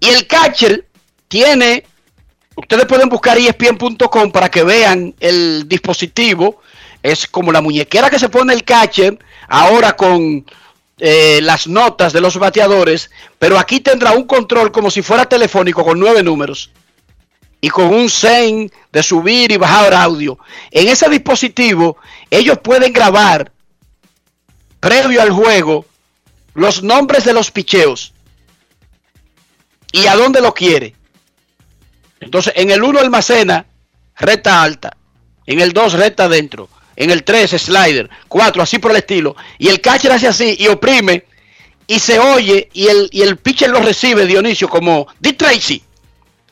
Y el catcher tiene, ustedes pueden buscar ESPN.com para que vean el dispositivo. Es como la muñequera que se pone el catcher ahora con eh, las notas de los bateadores, pero aquí tendrá un control como si fuera telefónico con nueve números y con un zen de subir y bajar audio. En ese dispositivo ellos pueden grabar previo al juego los nombres de los picheos y a dónde lo quiere. Entonces, en el 1 almacena recta alta, en el 2 recta adentro, en el 3 slider, 4 así por el estilo, y el catcher hace así y oprime y se oye y el, y el pitcher lo recibe, Dionisio, como Dick Tracy.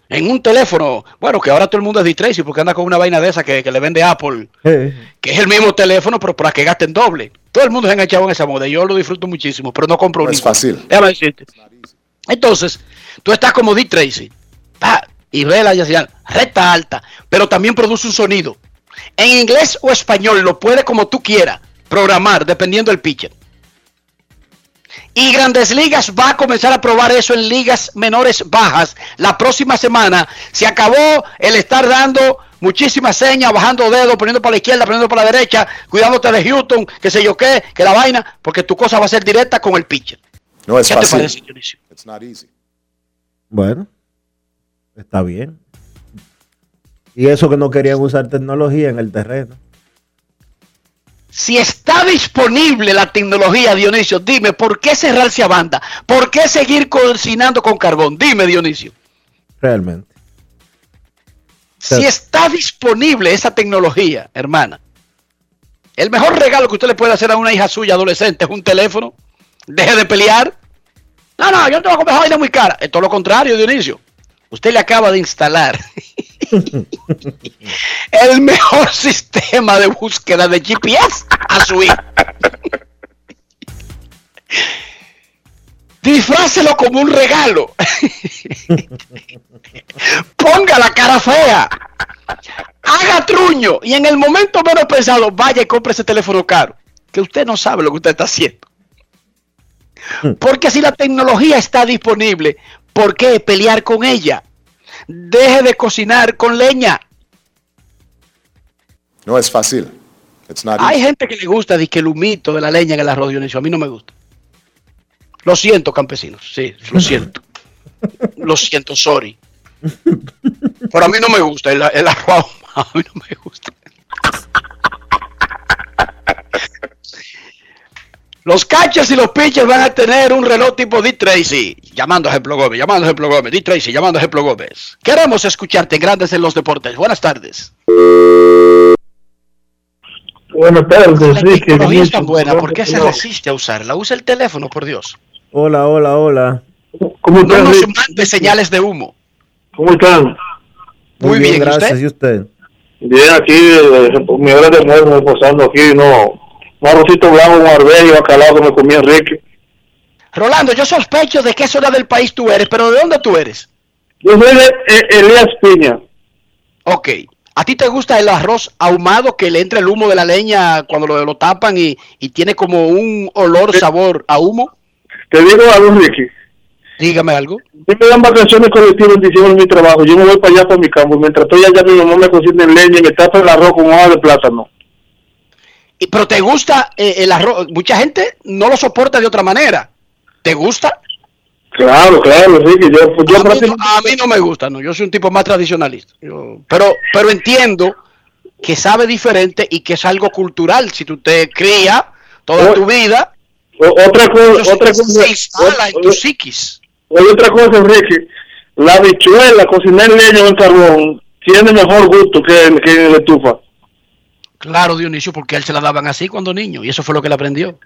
En un teléfono, bueno, que ahora todo el mundo es Dick Tracy porque anda con una vaina de esa que, que le vende Apple, que es el mismo teléfono, pero para que gasten doble. Todo el mundo se ha enganchado en esa moda. Yo lo disfruto muchísimo, pero no compro No es fácil. Déjame decirte. Entonces, tú estás como Dick Tracy. pa, y ve la señal recta alta, pero también produce un sonido. En inglés o español lo puede como tú quieras programar, dependiendo del pitcher. Y Grandes Ligas va a comenzar a probar eso en ligas menores bajas. La próxima semana se acabó el estar dando muchísimas señas, bajando dedos, poniendo para la izquierda, poniendo para la derecha, cuidándote de Houston, que sé yo qué, que la vaina, porque tu cosa va a ser directa con el pitcher. No es ¿Qué te fácil. parece, Dionisio? It's not easy. Bueno, está bien. Y eso que no querían usar tecnología en el terreno. Si está disponible la tecnología, Dionisio, dime, ¿por qué cerrarse a banda? ¿Por qué seguir cocinando con carbón? Dime, Dionisio. Realmente. Si está disponible esa tecnología, hermana, el mejor regalo que usted le puede hacer a una hija suya adolescente es un teléfono. Deje de pelear. No, no, yo no tengo que comprar vaina muy cara. Es todo lo contrario, Dionisio. Usted le acaba de instalar el mejor sistema de búsqueda de GPS a su hija. Disfrácelo como un regalo. Ponga la cara fea. Haga truño. Y en el momento menos pensado, vaya y compre ese teléfono caro. Que usted no sabe lo que usted está haciendo. Porque si la tecnología está disponible, ¿por qué pelear con ella? Deje de cocinar con leña. No es fácil. Hay gente que le gusta de que el humito de la leña en el arroz Dionisio. A mí no me gusta. Lo siento, campesinos. Sí, lo siento. lo siento, sorry. Pero a mí no me gusta el, el arroz A mí no me gusta. Los catchers y los pitchers van a tener un reloj tipo Dick Tracy. Llamando a Ejemplo Gómez, llamando a Ejemplo Gómez. Dick Tracy, llamando a Ejemplo Gómez. Queremos escucharte en Grandes en los Deportes. Buenas tardes. Buenas tardes, La tecnología es tan buena. ¿Por qué se No. resiste a usarla? Usa el teléfono, por Dios. Hola, hola, hola. ¿Cómo No estás, nos mande señales de humo. ¿Cómo están? Muy bien, ¿y gracias. usted? ¿Y usted? Bien, aquí, eh, mi hora de reposando aquí, no. Un arrocito blanco, un arbello, bacalao que me comí Enrique. Rolando, yo sospecho de qué zona del país tú eres, pero ¿de dónde tú eres? Yo soy de eh, Elías Piña. Ok. ¿A ti te gusta el arroz ahumado que le entra el humo de la leña cuando lo, lo tapan y, y tiene como un olor, sabor a humo? Te digo algo, Ricky. Dígame algo. Si me dan vacaciones colectivas en diciembre en mi trabajo, yo me voy para allá, para mi campo. Mientras estoy allá, mi mamá me cocina en leña y me tapa el arroz con hoja de plátano. Y- Pero te gusta eh, el arroz. Mucha gente no lo soporta de otra manera. ¿Te gusta? Claro, claro, Ricky. Yo, yo A mí, no, prácticamente- a mí no me gusta, no. Yo soy un tipo más tradicionalista. Yo- pero, pero entiendo que sabe diferente y que es algo cultural. Si tú te crías toda O- tu vida, o- otra cosa, otra se cosa. instala en tu psiquis. Oye, otra cosa, Ricky. La habichuela cocinar en leña en carbón tiene mejor gusto que, que en la estufa. Claro, Dionisio, porque a él se la daban así cuando niño y eso fue lo que él aprendió.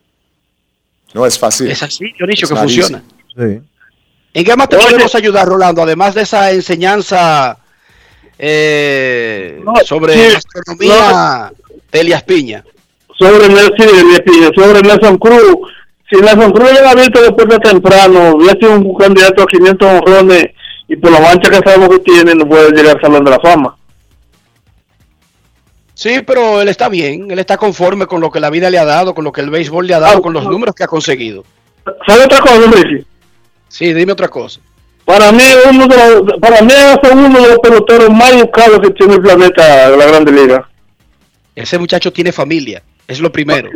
No es fácil. Es así, Dionisio, que funciona. Sí. ¿En qué más te Oye. podemos ayudar, Rolando? Además de esa enseñanza eh, No, sobre sí, gastronomía de Elias Piña. Sobre Nelson, sí, Piña, sobre Nelson Cruz. Si Nelson Cruz llega abierto de puerta temprano, hubiera sido un candidato a 500 honrones y por la mancha que sabemos que tiene, no puede llegar al Salón de la Fama. Sí, pero él está bien, él está conforme con lo que la vida le ha dado, con lo que el béisbol le ha dado, con los números que ha conseguido. ¿Sabe otra cosa, Ricky? Sí, dime otra cosa. Para mí, uno de los, para mí es uno de los peloteros más buscados que tiene el planeta de la Grande Liga. Ese muchacho tiene familia, es lo primero.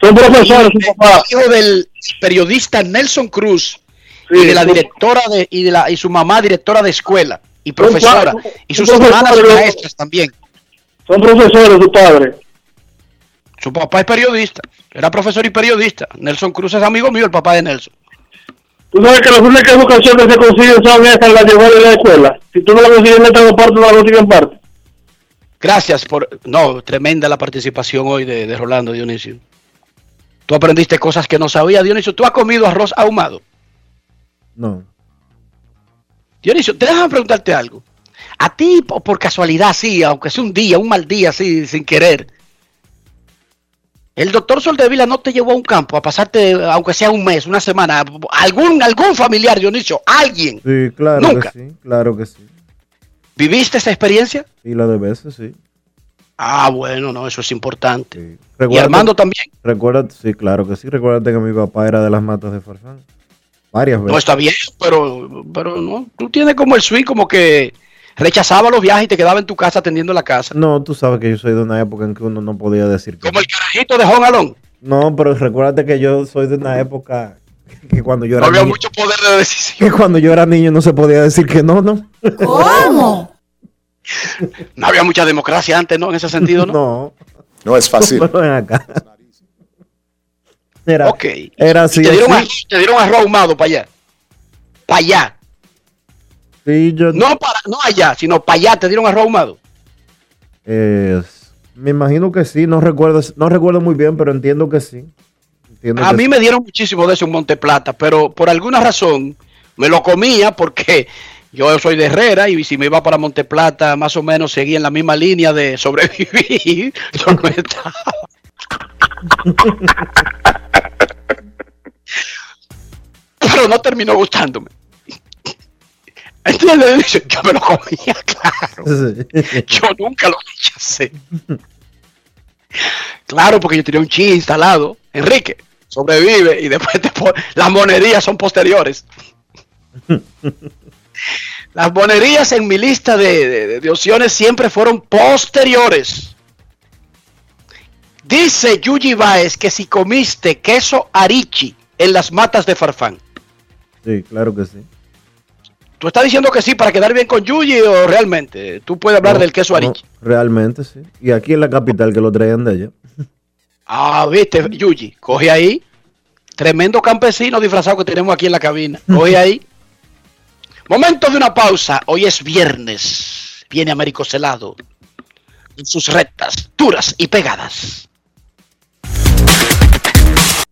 Son profesores, su papá. Hijo del periodista Nelson Cruz y de la sí. directora de y de la y su mamá directora de escuela y profesora y sus hermanas maestras también. Son profesores, su padre. Su papá es periodista, era profesor y periodista. Nelson Cruz es amigo mío, el papá de Nelson. Tú sabes que las únicas educaciones que se consiguen son esas, las llevar en la escuela. Si tú no la consigues en esta dos partes, no la consigues en parte. Gracias por no, tremenda la participación hoy de, de Rolando Dionisio. Tú aprendiste cosas que no sabía, Dionisio. ¿Tú has comido arroz ahumado? No. Dionisio, te déjame preguntarte algo. A ti, po- por casualidad, sí, aunque sea un día, un mal día, sí, sin querer. El doctor Soldevila no te llevó a un campo a pasarte, aunque sea un mes, una semana, algún, algún familiar, Dionisio, alguien. Sí, claro Nunca. que sí, claro que sí. ¿Viviste esa experiencia? Y la de veces, sí. Ah, bueno, no, eso es importante. Y Recuérdate- Armando también. Recuerda, sí, claro que sí. Recuérdate que mi papá era de las matas de Farfán. Varias veces. No está bien, pero, pero no, tú tienes como el swing como que rechazaba los viajes y te quedaba en tu casa atendiendo la casa. No, tú sabes que yo soy de una época en que uno no podía decir que. Como el carajito de Juan Alón. No, pero recuérdate que yo soy de una época que cuando yo No era había niño, mucho poder de decisión. que cuando yo era niño no se podía decir que no, ¿no? ¿Cómo? No había mucha democracia antes, ¿no? En ese sentido, ¿no? No. No es fácil. Pero ven acá. Era, Ok. era así. Y te dieron, así. arroz, te dieron arroz ahumado para allá. Para allá. Sí, yo No, para, no allá, sino para allá, te dieron arroz ahumado. eh, me imagino que sí, no recuerdo, no recuerdo muy bien, pero entiendo que sí. Entiendo A que mí sí. me dieron muchísimo de eso en Monte Plata, pero por alguna razón me lo comía porque yo soy de Herrera y si me iba para Monte Plata, más o menos seguía en la misma línea de sobrevivir. Yo no estaba. Pero no terminó gustándome. Yo me lo comía, claro. Yo nunca lo rechacé. Claro, porque yo tenía un chi instalado. Enrique, sobrevive y después te pon- las monerías son posteriores. Las monerías en mi lista de, de- de opciones siempre fueron posteriores. Dice Yuji Baez que si comiste queso arichi en las matas de Farfán. Sí, claro que sí. ¿Tú estás diciendo que sí para quedar bien con Yuji o realmente? Tú puedes hablar No, del queso no, arichi. realmente sí. Y aquí en la capital que lo traían de allá. Ah, viste, Yuji, coge ahí. Tremendo campesino disfrazado que tenemos aquí en la cabina. Coge ahí. Momento de una pausa. Hoy es viernes. Viene Américo Celado. En sus rectas, duras y pegadas.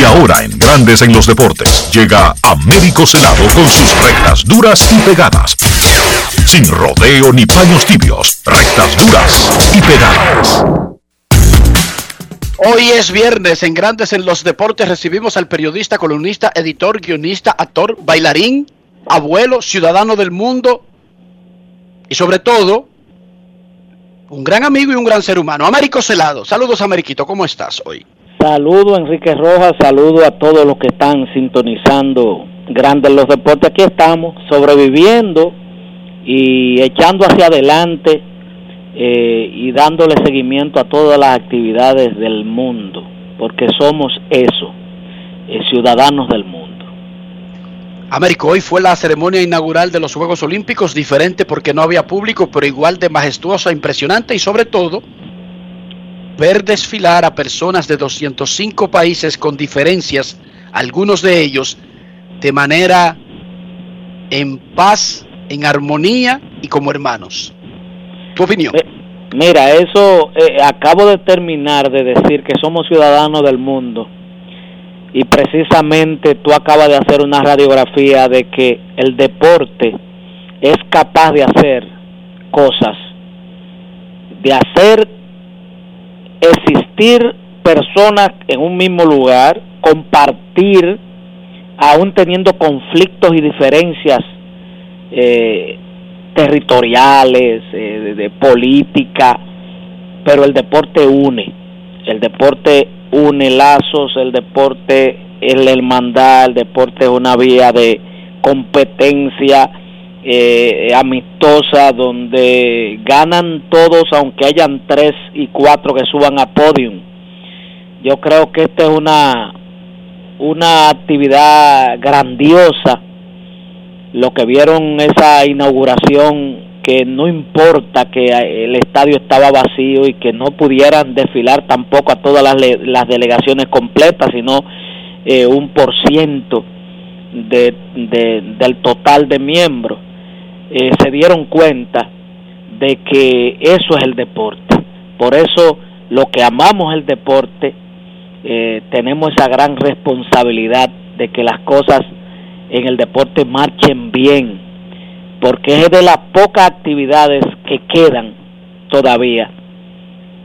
Y ahora en Grandes en los deportes llega Américo Celado con sus rectas duras y pegadas. Sin rodeo ni paños tibios, rectas duras y pegadas. Hoy es viernes, en Grandes en los Deportes recibimos al periodista, columnista, editor, guionista, actor, bailarín, abuelo, ciudadano del mundo y sobre todo, un gran amigo y un gran ser humano, Américo Celado. Saludos, Ameriquito, ¿cómo estás hoy? Saludo Enrique Rojas, saludo a todos los que están sintonizando Grandes los Deportes. Aquí estamos, sobreviviendo y echando hacia adelante eh, y dándole seguimiento a todas las actividades del mundo, porque somos eso, eh, ciudadanos del mundo. Américo, hoy fue la ceremonia inaugural de los Juegos Olímpicos, diferente porque no había público, pero igual de majestuosa, impresionante y sobre todo ver desfilar a personas de 205 países con diferencias, algunos de ellos de manera en paz, en armonía y como hermanos. ¿Tu opinión? Mira, eso eh, acabo de terminar de decir que somos ciudadanos del mundo y precisamente tú acabas de hacer una radiografía de que el deporte es capaz de hacer cosas, de hacer existir personas en un mismo lugar, compartir, aún teniendo conflictos y diferencias eh, territoriales, eh, de, de política, pero el deporte une, el deporte une lazos, el deporte es la hermandad, el deporte es una vía de competencia eh, amistosa donde ganan todos aunque hayan tres y cuatro que suban a podium. Yo creo que esta es una una actividad grandiosa lo que vieron esa inauguración que no importa que eh, el estadio estaba vacío y que no pudieran desfilar tampoco a todas las, las delegaciones completas, sino eh, un por ciento de- del total de miembros, eh, se dieron cuenta de que eso es el deporte. Por eso, lo que amamos el deporte, eh, tenemos esa gran responsabilidad de que las cosas en el deporte marchen bien, porque es de las pocas actividades que quedan todavía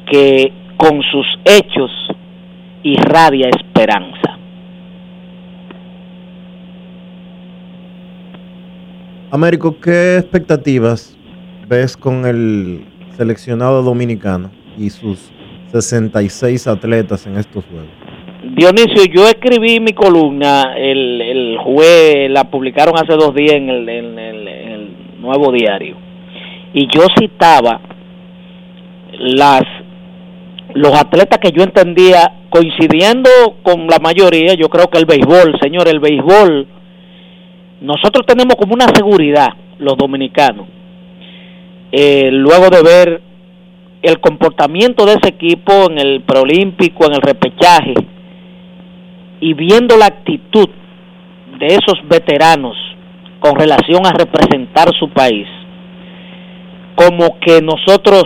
que con sus hechos irradia esperanza. Américo, ¿qué expectativas ves con el seleccionado dominicano y sus 66 atletas en estos juegos? Dionisio, yo escribí mi columna, el, el juez la publicaron hace dos días en el, en el- el nuevo diario, y yo citaba las los atletas que yo entendía coincidiendo con la mayoría, yo creo que el béisbol, señor, el béisbol, nosotros tenemos como una seguridad, los dominicanos, eh, luego de ver el comportamiento de ese equipo en el preolímpico, en el repechaje, y viendo la actitud de esos veteranos con relación a representar su país, como que nosotros,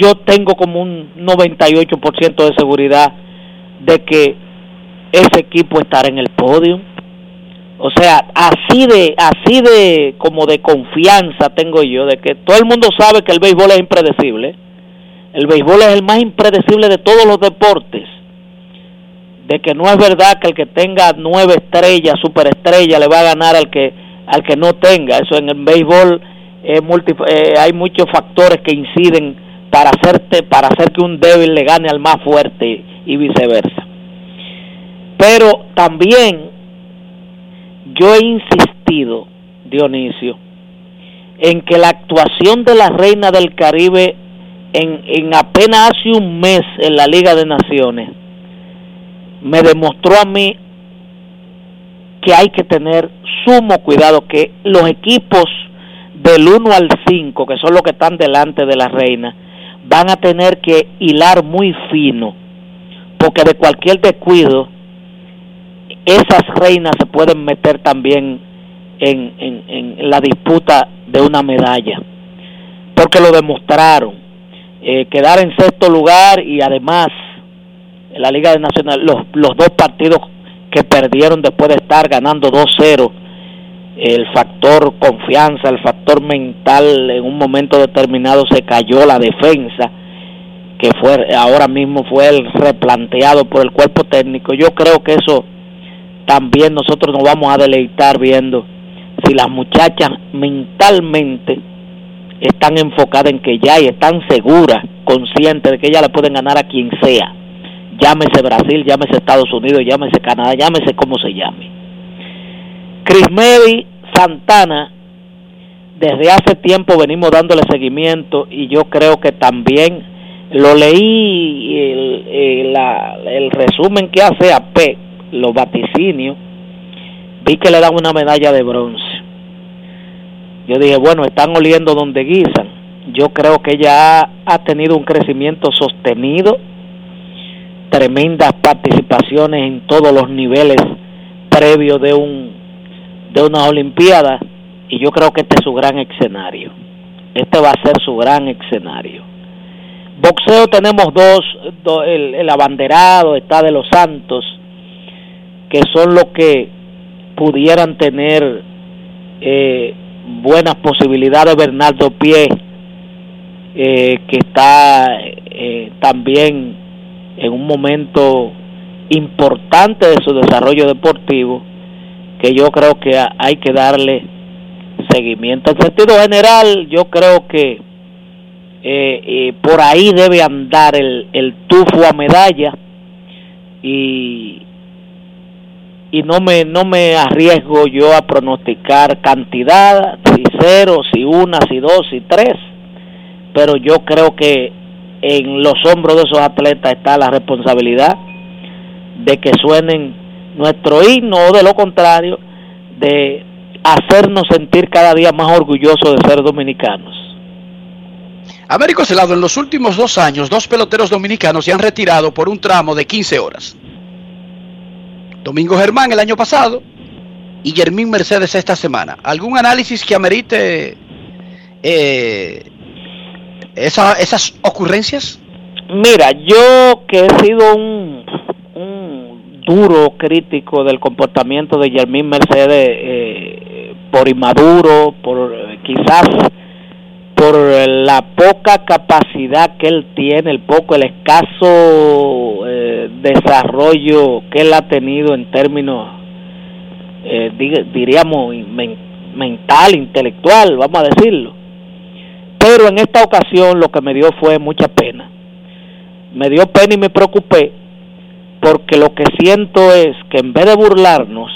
yo tengo como un 98% de seguridad de que ese equipo estará en el podio. O sea, así de, así de, como de confianza tengo yo, de que todo el mundo sabe que el béisbol es impredecible. El béisbol es el más impredecible de todos los deportes de que no es verdad que el que tenga nueve estrellas, superestrellas, le va a ganar al que al que no tenga. Eso en el béisbol multi- eh, hay muchos factores que inciden para hacerte para hacer que un débil le gane al más fuerte y viceversa. Pero también yo he insistido, Dionisio, en que la actuación de la Reina del Caribe en, en apenas hace un mes en la Liga de Naciones me demostró a mí que hay que tener sumo cuidado, que los equipos del 1 al 5, que son los que están delante de la reina, van a tener que hilar muy fino, porque de cualquier descuido, esas reinas se pueden meter también en, en, en la disputa de una medalla, porque lo demostraron. Eh, quedar en sexto lugar y además en la Liga de Nacional, los, los dos partidos que perdieron después de estar ganando 2-0, el factor confianza, el factor mental, en un momento determinado se cayó la defensa, que fue ahora mismo fue el replanteado por el cuerpo técnico. Yo creo que eso también nosotros nos vamos a deleitar viendo si las muchachas mentalmente están enfocadas en que ya y están seguras, conscientes de que ya le pueden ganar a quien sea llámese Brasil, llámese Estados Unidos, llámese Canadá, llámese como se llame. Chris Mary Santana, desde hace tiempo venimos dándole seguimiento y yo creo que también lo leí el, el, el resumen que hace AP, los vaticinios, vi que le dan una medalla de bronce. Yo dije, bueno, están oliendo donde guisan. Yo creo que ella ha, tenido un crecimiento sostenido, tremendas participaciones en todos los niveles previos de un de una olimpiada y yo creo que este es su gran escenario este va a ser su gran escenario boxeo tenemos dos, do- el, el abanderado está de los santos que son los que pudieran tener eh, buenas posibilidades Bernardo Pie eh, que está eh, también en un momento importante de su desarrollo deportivo que yo creo que ha- hay que darle seguimiento. En sentido general, yo creo que por ahí debe andar el, el tufo a medalla y, y no me no me arriesgo yo a pronosticar cantidad, si cero, si una, si dos, si tres, pero yo creo que en los hombros de esos atletas está la responsabilidad de que suenen nuestro himno o de lo contrario, de hacernos sentir cada día más orgullosos de ser dominicanos. Américo Celado, en los últimos dos años, dos peloteros dominicanos se han retirado por un tramo de 15 horas. Domingo Germán el año pasado y Germín Mercedes esta semana. ¿Algún análisis que amerite eh, esa- esas ocurrencias? Mira, yo que he sido un, un duro crítico del comportamiento de Germín Mercedes eh, por inmaduro, por eh, quizás por la poca capacidad que él tiene, el poco, el escaso eh, desarrollo que él ha tenido en términos, eh, diríamos, men- mental, intelectual, vamos a decirlo. Pero en esta ocasión lo que me dio fue mucha pena. Me dio pena y me preocupé porque lo que siento es que en vez de burlarnos,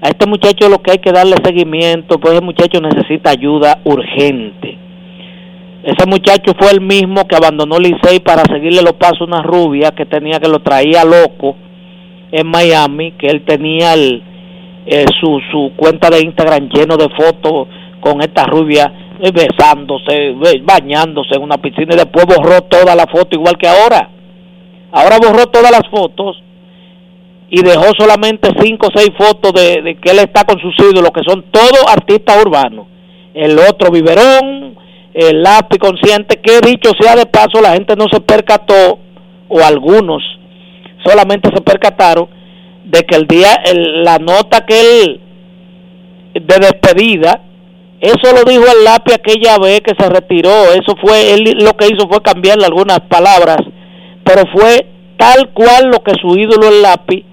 a este muchacho lo que hay que darle seguimiento, pues ese muchacho necesita ayuda urgente. Ese muchacho fue el mismo que abandonó Licey para seguirle los pasos a una rubia que tenía que lo traía loco en Miami, que él tenía eh, su, su cuenta de Instagram lleno de fotos con esta rubia eh, besándose, eh, bañándose en una piscina y después borró toda la foto igual que ahora. Ahora borró todas las fotos y dejó solamente cinco o seis fotos de, de que él está con sus ídolos, que son todos artistas urbanos. El otro biberón, el lápiz consciente, que dicho sea de paso, la gente no se percató, o algunos solamente se percataron, de que el día, la nota que él, de despedida, eso lo dijo el lápiz aquella vez que se retiró, eso fue, él lo que hizo fue cambiarle algunas palabras, pero fue tal cual lo que su ídolo el lápiz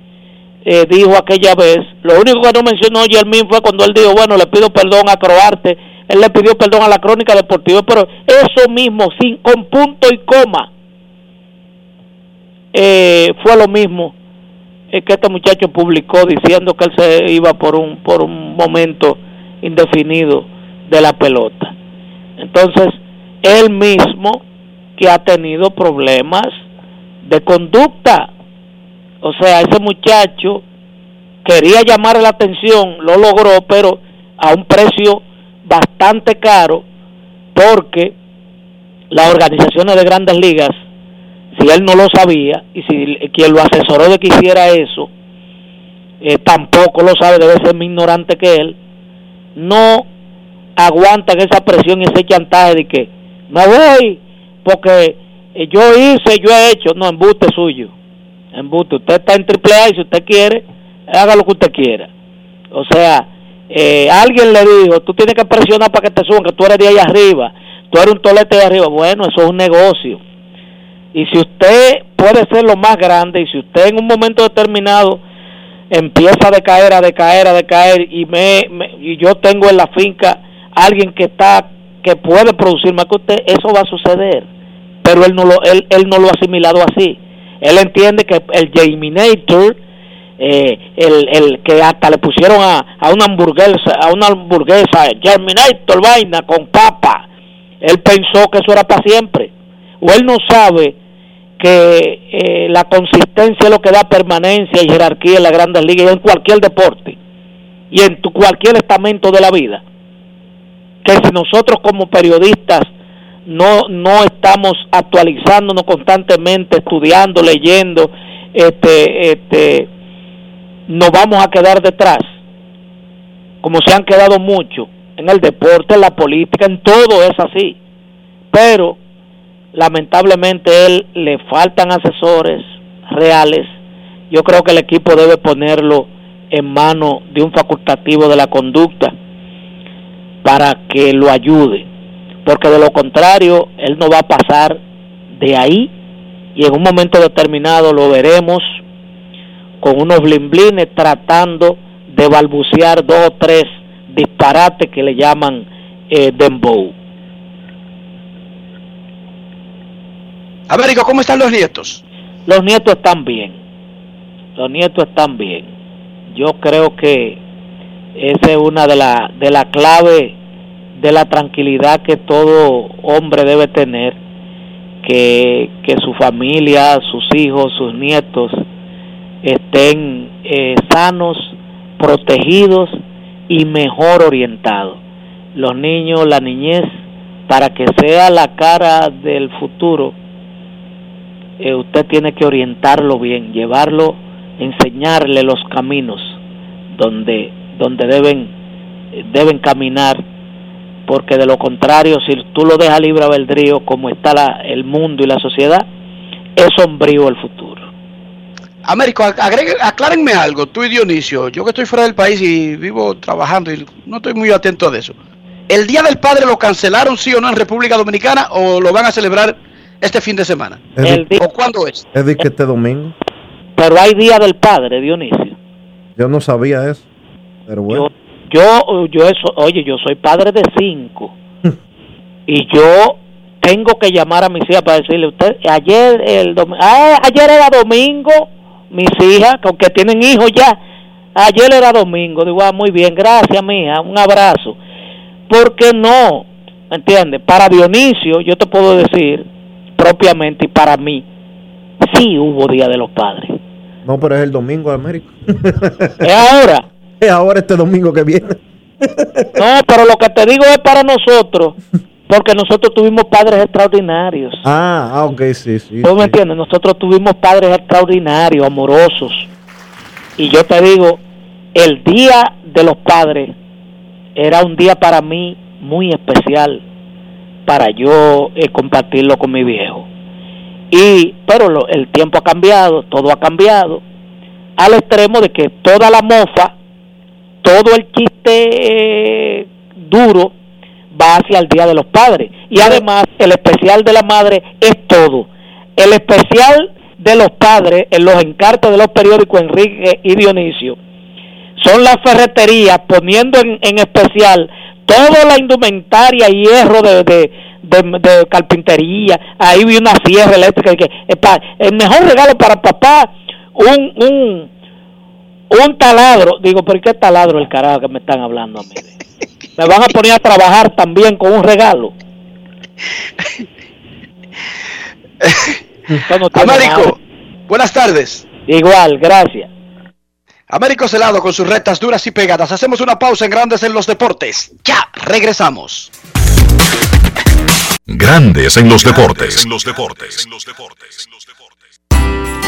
eh, dijo aquella vez. Lo único que no mencionó Yermín fue cuando él dijo, bueno, le pido perdón a Croarte, él le pidió perdón a la crónica deportiva, pero eso mismo, sin con punto y coma, eh, fue lo mismo eh, que este muchacho publicó diciendo que él se iba por un por un momento indefinido de la pelota. Entonces, él mismo que ha tenido problemas de conducta. O sea, ese muchacho quería llamar la atención, lo logró, pero a un precio bastante caro, porque las organizaciones de grandes ligas, si él no lo sabía y si quien lo asesoró de que hiciera eso, eh, tampoco lo sabe, debe ser más ignorante que él, no aguantan esa presión y ese chantaje de que me voy porque yo hice, yo he hecho, no, embuste suyo, embuste, usted está en triple A y si usted quiere, haga lo que usted quiera. O sea, eh, alguien le dijo, tú tienes que presionar para que te suban, que tú eres de ahí arriba, tú eres un tolete de arriba, bueno, eso es un negocio. Y si usted puede ser lo más grande y si usted en un momento determinado empieza a decaer, a decaer, a decaer y me, me- y yo tengo en la finca alguien que está que puede producir más que usted, eso va a suceder. Pero él no lo él, él no lo ha asimilado así. Él entiende que el Jaminator eh, el, el que hasta le pusieron a, a una hamburguesa a una hamburguesa vaina con papa. Él pensó que eso era para siempre. O él no sabe que eh, la consistencia es lo que da permanencia y jerarquía en las grandes ligas y en cualquier deporte y en tu, cualquier estamento de la vida. Que si nosotros como periodistas no no estamos actualizándonos constantemente estudiando leyendo este este nos vamos a quedar detrás como se han quedado muchos en el deporte en la política en todo es así pero lamentablemente él le faltan asesores reales. Yo creo que el equipo debe ponerlo en manos de un facultativo de la conducta para que lo ayude, porque de lo contrario él no va a pasar de ahí y en un momento determinado lo veremos con unos blimblines tratando de balbucear dos o tres disparates que le llaman eh, dembow. Américo, ¿cómo están los nietos? Los nietos están bien. Los nietos están bien. Yo creo que esa es una de la de la clave de la tranquilidad que todo hombre debe tener que, que su familia, sus hijos, sus nietos estén eh, sanos, protegidos y mejor orientado. Los niños, la niñez, para que sea la cara del futuro, eh, usted tiene que orientarlo bien, llevarlo, enseñarle los caminos donde, donde deben, deben caminar, porque de lo contrario, si tú lo dejas libre albedrío como está la, el mundo y la sociedad, es sombrío el futuro. Américo, agregue, aclárenme algo, tú y Dionisio, yo que estoy fuera del país y vivo trabajando y no estoy muy atento de eso. ¿El Día del Padre lo cancelaron sí o no en República Dominicana o lo van a celebrar este fin de semana? El ¿O cuándo es? Es de que este domingo. Pero hay Día del Padre, Dionisio. Yo no sabía eso. Pero bueno. Yo, yo eso, oye, yo soy padre de cinco. Y yo tengo que llamar a mis hijas para decirle usted ayer el dom- ah, ayer era domingo mis hijas aunque tienen hijos ya ayer era domingo digo ah, muy bien gracias mija un abrazo porque no ¿me entiendes? para Dionisio yo te puedo decir propiamente y para mí sí hubo día de los padres. No, pero es el domingo de América. es ahora Es ahora este domingo que viene. no pero lo que te digo es para nosotros porque nosotros tuvimos padres extraordinarios Ah, ah, ok, sí, sí. ¿Tú me entiendes? Nosotros tuvimos padres extraordinarios, amorosos. Y yo te digo, el día de los padres era un día para mí muy especial para yo eh, compartirlo con mi viejo. Y pero lo- el tiempo ha cambiado, todo ha cambiado al extremo de que toda la mofa, todo el chiste eh, duro va hacia el Día de los Padres. Y además, el especial de la madre es todo. El especial de los padres en los encartes de los periódicos Enrique y Dionisio son las ferreterías poniendo en, en especial toda la indumentaria y hierro de, de, de- de carpintería. Ahí vi una sierra eléctrica. Que, eh, el mejor regalo para papá, un, un, un taladro. Digo, ¿pero qué taladro el carajo que me están hablando a mí? Me van a poner a trabajar también con un regalo. No Américo, nada. buenas tardes. Igual, gracias. Américo Celado con sus rectas duras y pegadas. Hacemos una pausa en Grandes en los Deportes. Ya, regresamos. Grandes en los deportes. En los deportes.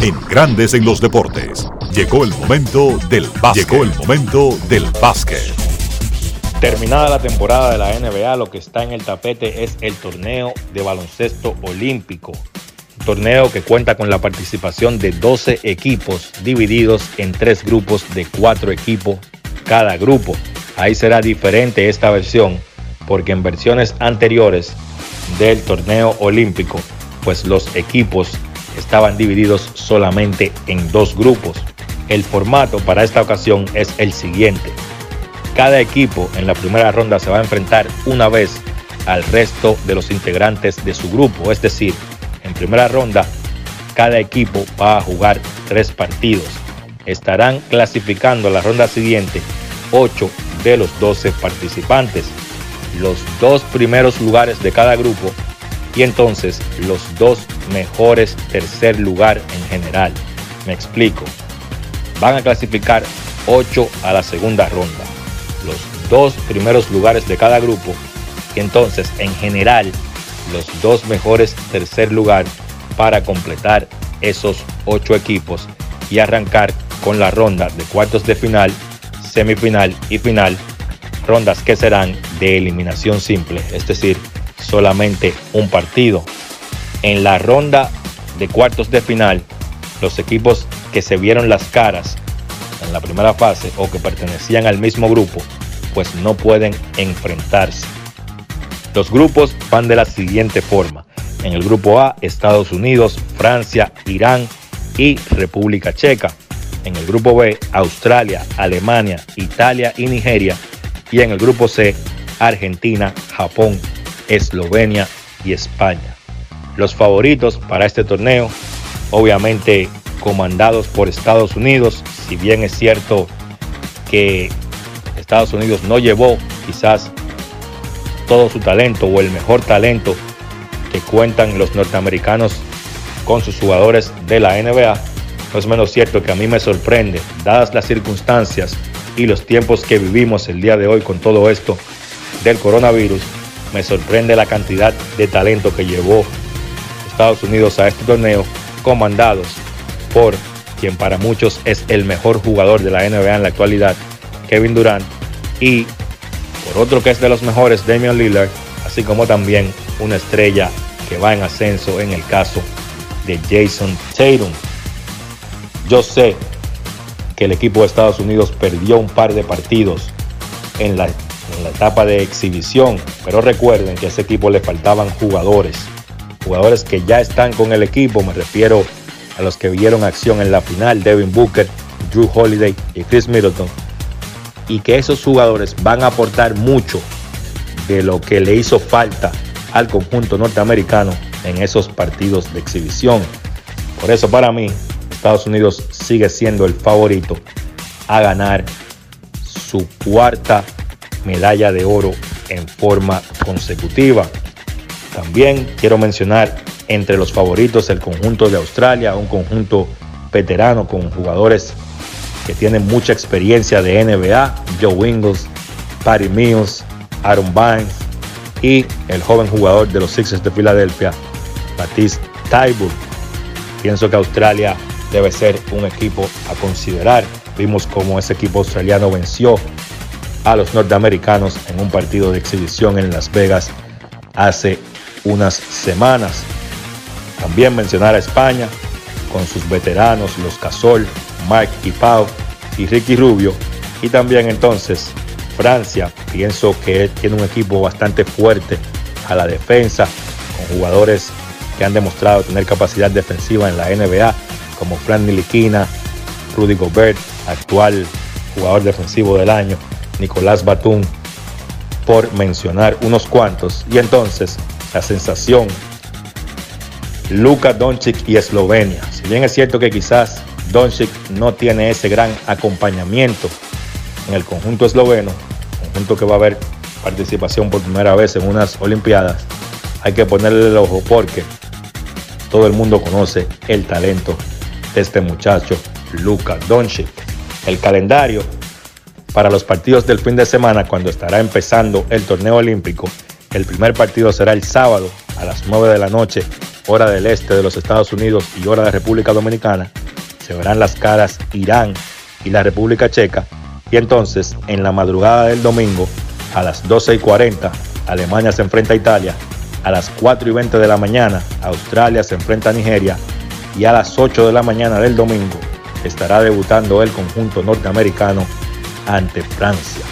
En Grandes en los deportes. Llegó el momento del básquet. Llegó el momento del básquet. Terminada la temporada de la NBA, lo que está en el tapete es el torneo de baloncesto olímpico. Un torneo que cuenta con la participación de 12 equipos divididos en tres grupos de cuatro equipos cada grupo. Ahí será diferente esta versión porque en versiones anteriores del torneo olímpico, pues los equipos estaban divididos solamente en dos grupos. El formato para esta ocasión es el siguiente. Cada equipo en la primera ronda se va a enfrentar una vez al resto de los integrantes de su grupo. Es decir, en primera ronda cada equipo va a jugar tres partidos. Estarán clasificando a la ronda siguiente 8 de los 12 participantes, los dos primeros lugares de cada grupo y entonces los dos mejores tercer lugar en general. Me explico. Van a clasificar 8 a la segunda ronda. Los dos primeros lugares de cada grupo y entonces en general los dos mejores tercer lugar para completar esos 8 equipos y arrancar con la ronda de cuartos de final, semifinal y final, rondas que serán de eliminación simple, es decir, solamente un partido. En la ronda de cuartos de final, los equipos que se vieron las caras en la primera fase o que pertenecían al mismo grupo, pues no pueden enfrentarse. Los grupos van de la siguiente forma. En el grupo A, Estados Unidos, Francia, Irán y República Checa. En el grupo B, Australia, Alemania, Italia y Nigeria. Y en el grupo C, Argentina, Japón, Eslovenia y España. Los favoritos para este torneo, obviamente comandados por Estados Unidos, si bien es cierto que Estados Unidos no llevó quizás todo su talento o el mejor talento que cuentan los norteamericanos con sus jugadores de la NBA, no es menos cierto que a mí me sorprende, dadas las circunstancias y los tiempos que vivimos el día de hoy con todo esto del coronavirus, me sorprende la cantidad de talento que llevó Estados Unidos a este torneo, comandados por quien para muchos es el mejor jugador de la NBA en la actualidad, Kevin Durant, y por otro que es de los mejores, Damian Lillard, así como también una estrella que va en ascenso en el caso de Jason Tatum. Yo sé que el equipo de Estados Unidos perdió un par de partidos en la, la etapa de exhibición, pero recuerden que a ese equipo le faltaban jugadores, jugadores que ya están con el equipo, me refiero a los que vieron acción en la final, Devin Booker, Drew Holiday y Chris Middleton, y que esos jugadores van a aportar mucho de lo que le hizo falta al conjunto norteamericano en esos partidos de exhibición. Por eso para mí Estados Unidos sigue siendo el favorito a ganar su cuarta medalla de oro en forma consecutiva. También quiero mencionar entre los favoritos el conjunto de Australia, un conjunto veterano con jugadores que tienen mucha experiencia de NBA, Joe Ingles, Patty Mills, Aaron Bynes y el joven jugador de los Sixers de Filadelfia, Batiste Tybur. Pienso que Australia debe ser un equipo a considerar. Vimos cómo ese equipo australiano venció a los norteamericanos en un partido de exhibición en Las Vegas hace unas semanas. También mencionar a España con sus veteranos, los Casol, Mike y Pau y Ricky Rubio. Y también entonces Francia, pienso que tiene un equipo bastante fuerte a la defensa, con jugadores que han demostrado tener capacidad defensiva en la NBA, como Fran Niliquina, Rudy Gobert, actual jugador defensivo del año, Nicolás Batum, por mencionar unos cuantos. Y entonces la sensación, Luka Doncic y Eslovenia. Si bien es cierto que quizás Doncic no tiene ese gran acompañamiento en el conjunto esloveno, conjunto que va a haber participación por primera vez en unas Olimpiadas, hay que ponerle el ojo porque todo el mundo conoce el talento de este muchacho, Luka Doncic. El calendario para los partidos del fin de semana, cuando estará empezando el torneo olímpico, el primer partido será el sábado a las 9 de la noche, hora del este de los Estados Unidos y hora de República Dominicana. Se verán las caras Irán y la República Checa. Y entonces, en la madrugada del domingo, a las 12 y 40, Alemania se enfrenta a Italia. A las 4 y 20 de la mañana, Australia se enfrenta a Nigeria. Y a las 8 de la mañana del domingo, estará debutando el conjunto norteamericano ante Francia.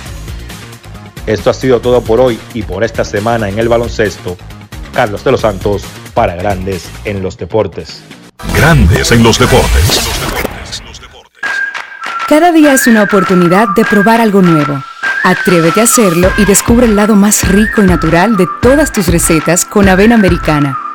Esto ha sido todo por hoy y por esta semana en el baloncesto. Carlos de los Santos para Grandes en los Deportes. Grandes en los deportes. Cada día es una oportunidad de probar algo nuevo. Atrévete a hacerlo y descubre el lado más rico y natural de todas tus recetas con avena americana.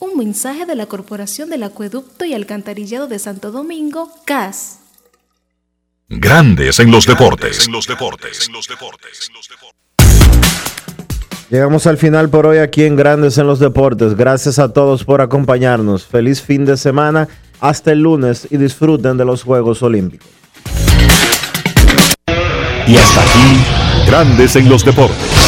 Un mensaje de la Corporación del Acueducto y Alcantarillado de Santo Domingo, CAS. Grandes en los deportes. Llegamos al final por hoy aquí en Grandes en los Deportes. Gracias a todos por acompañarnos. Feliz fin de semana. Hasta el lunes y disfruten de los Juegos Olímpicos. Y hasta aquí, Grandes en los Deportes.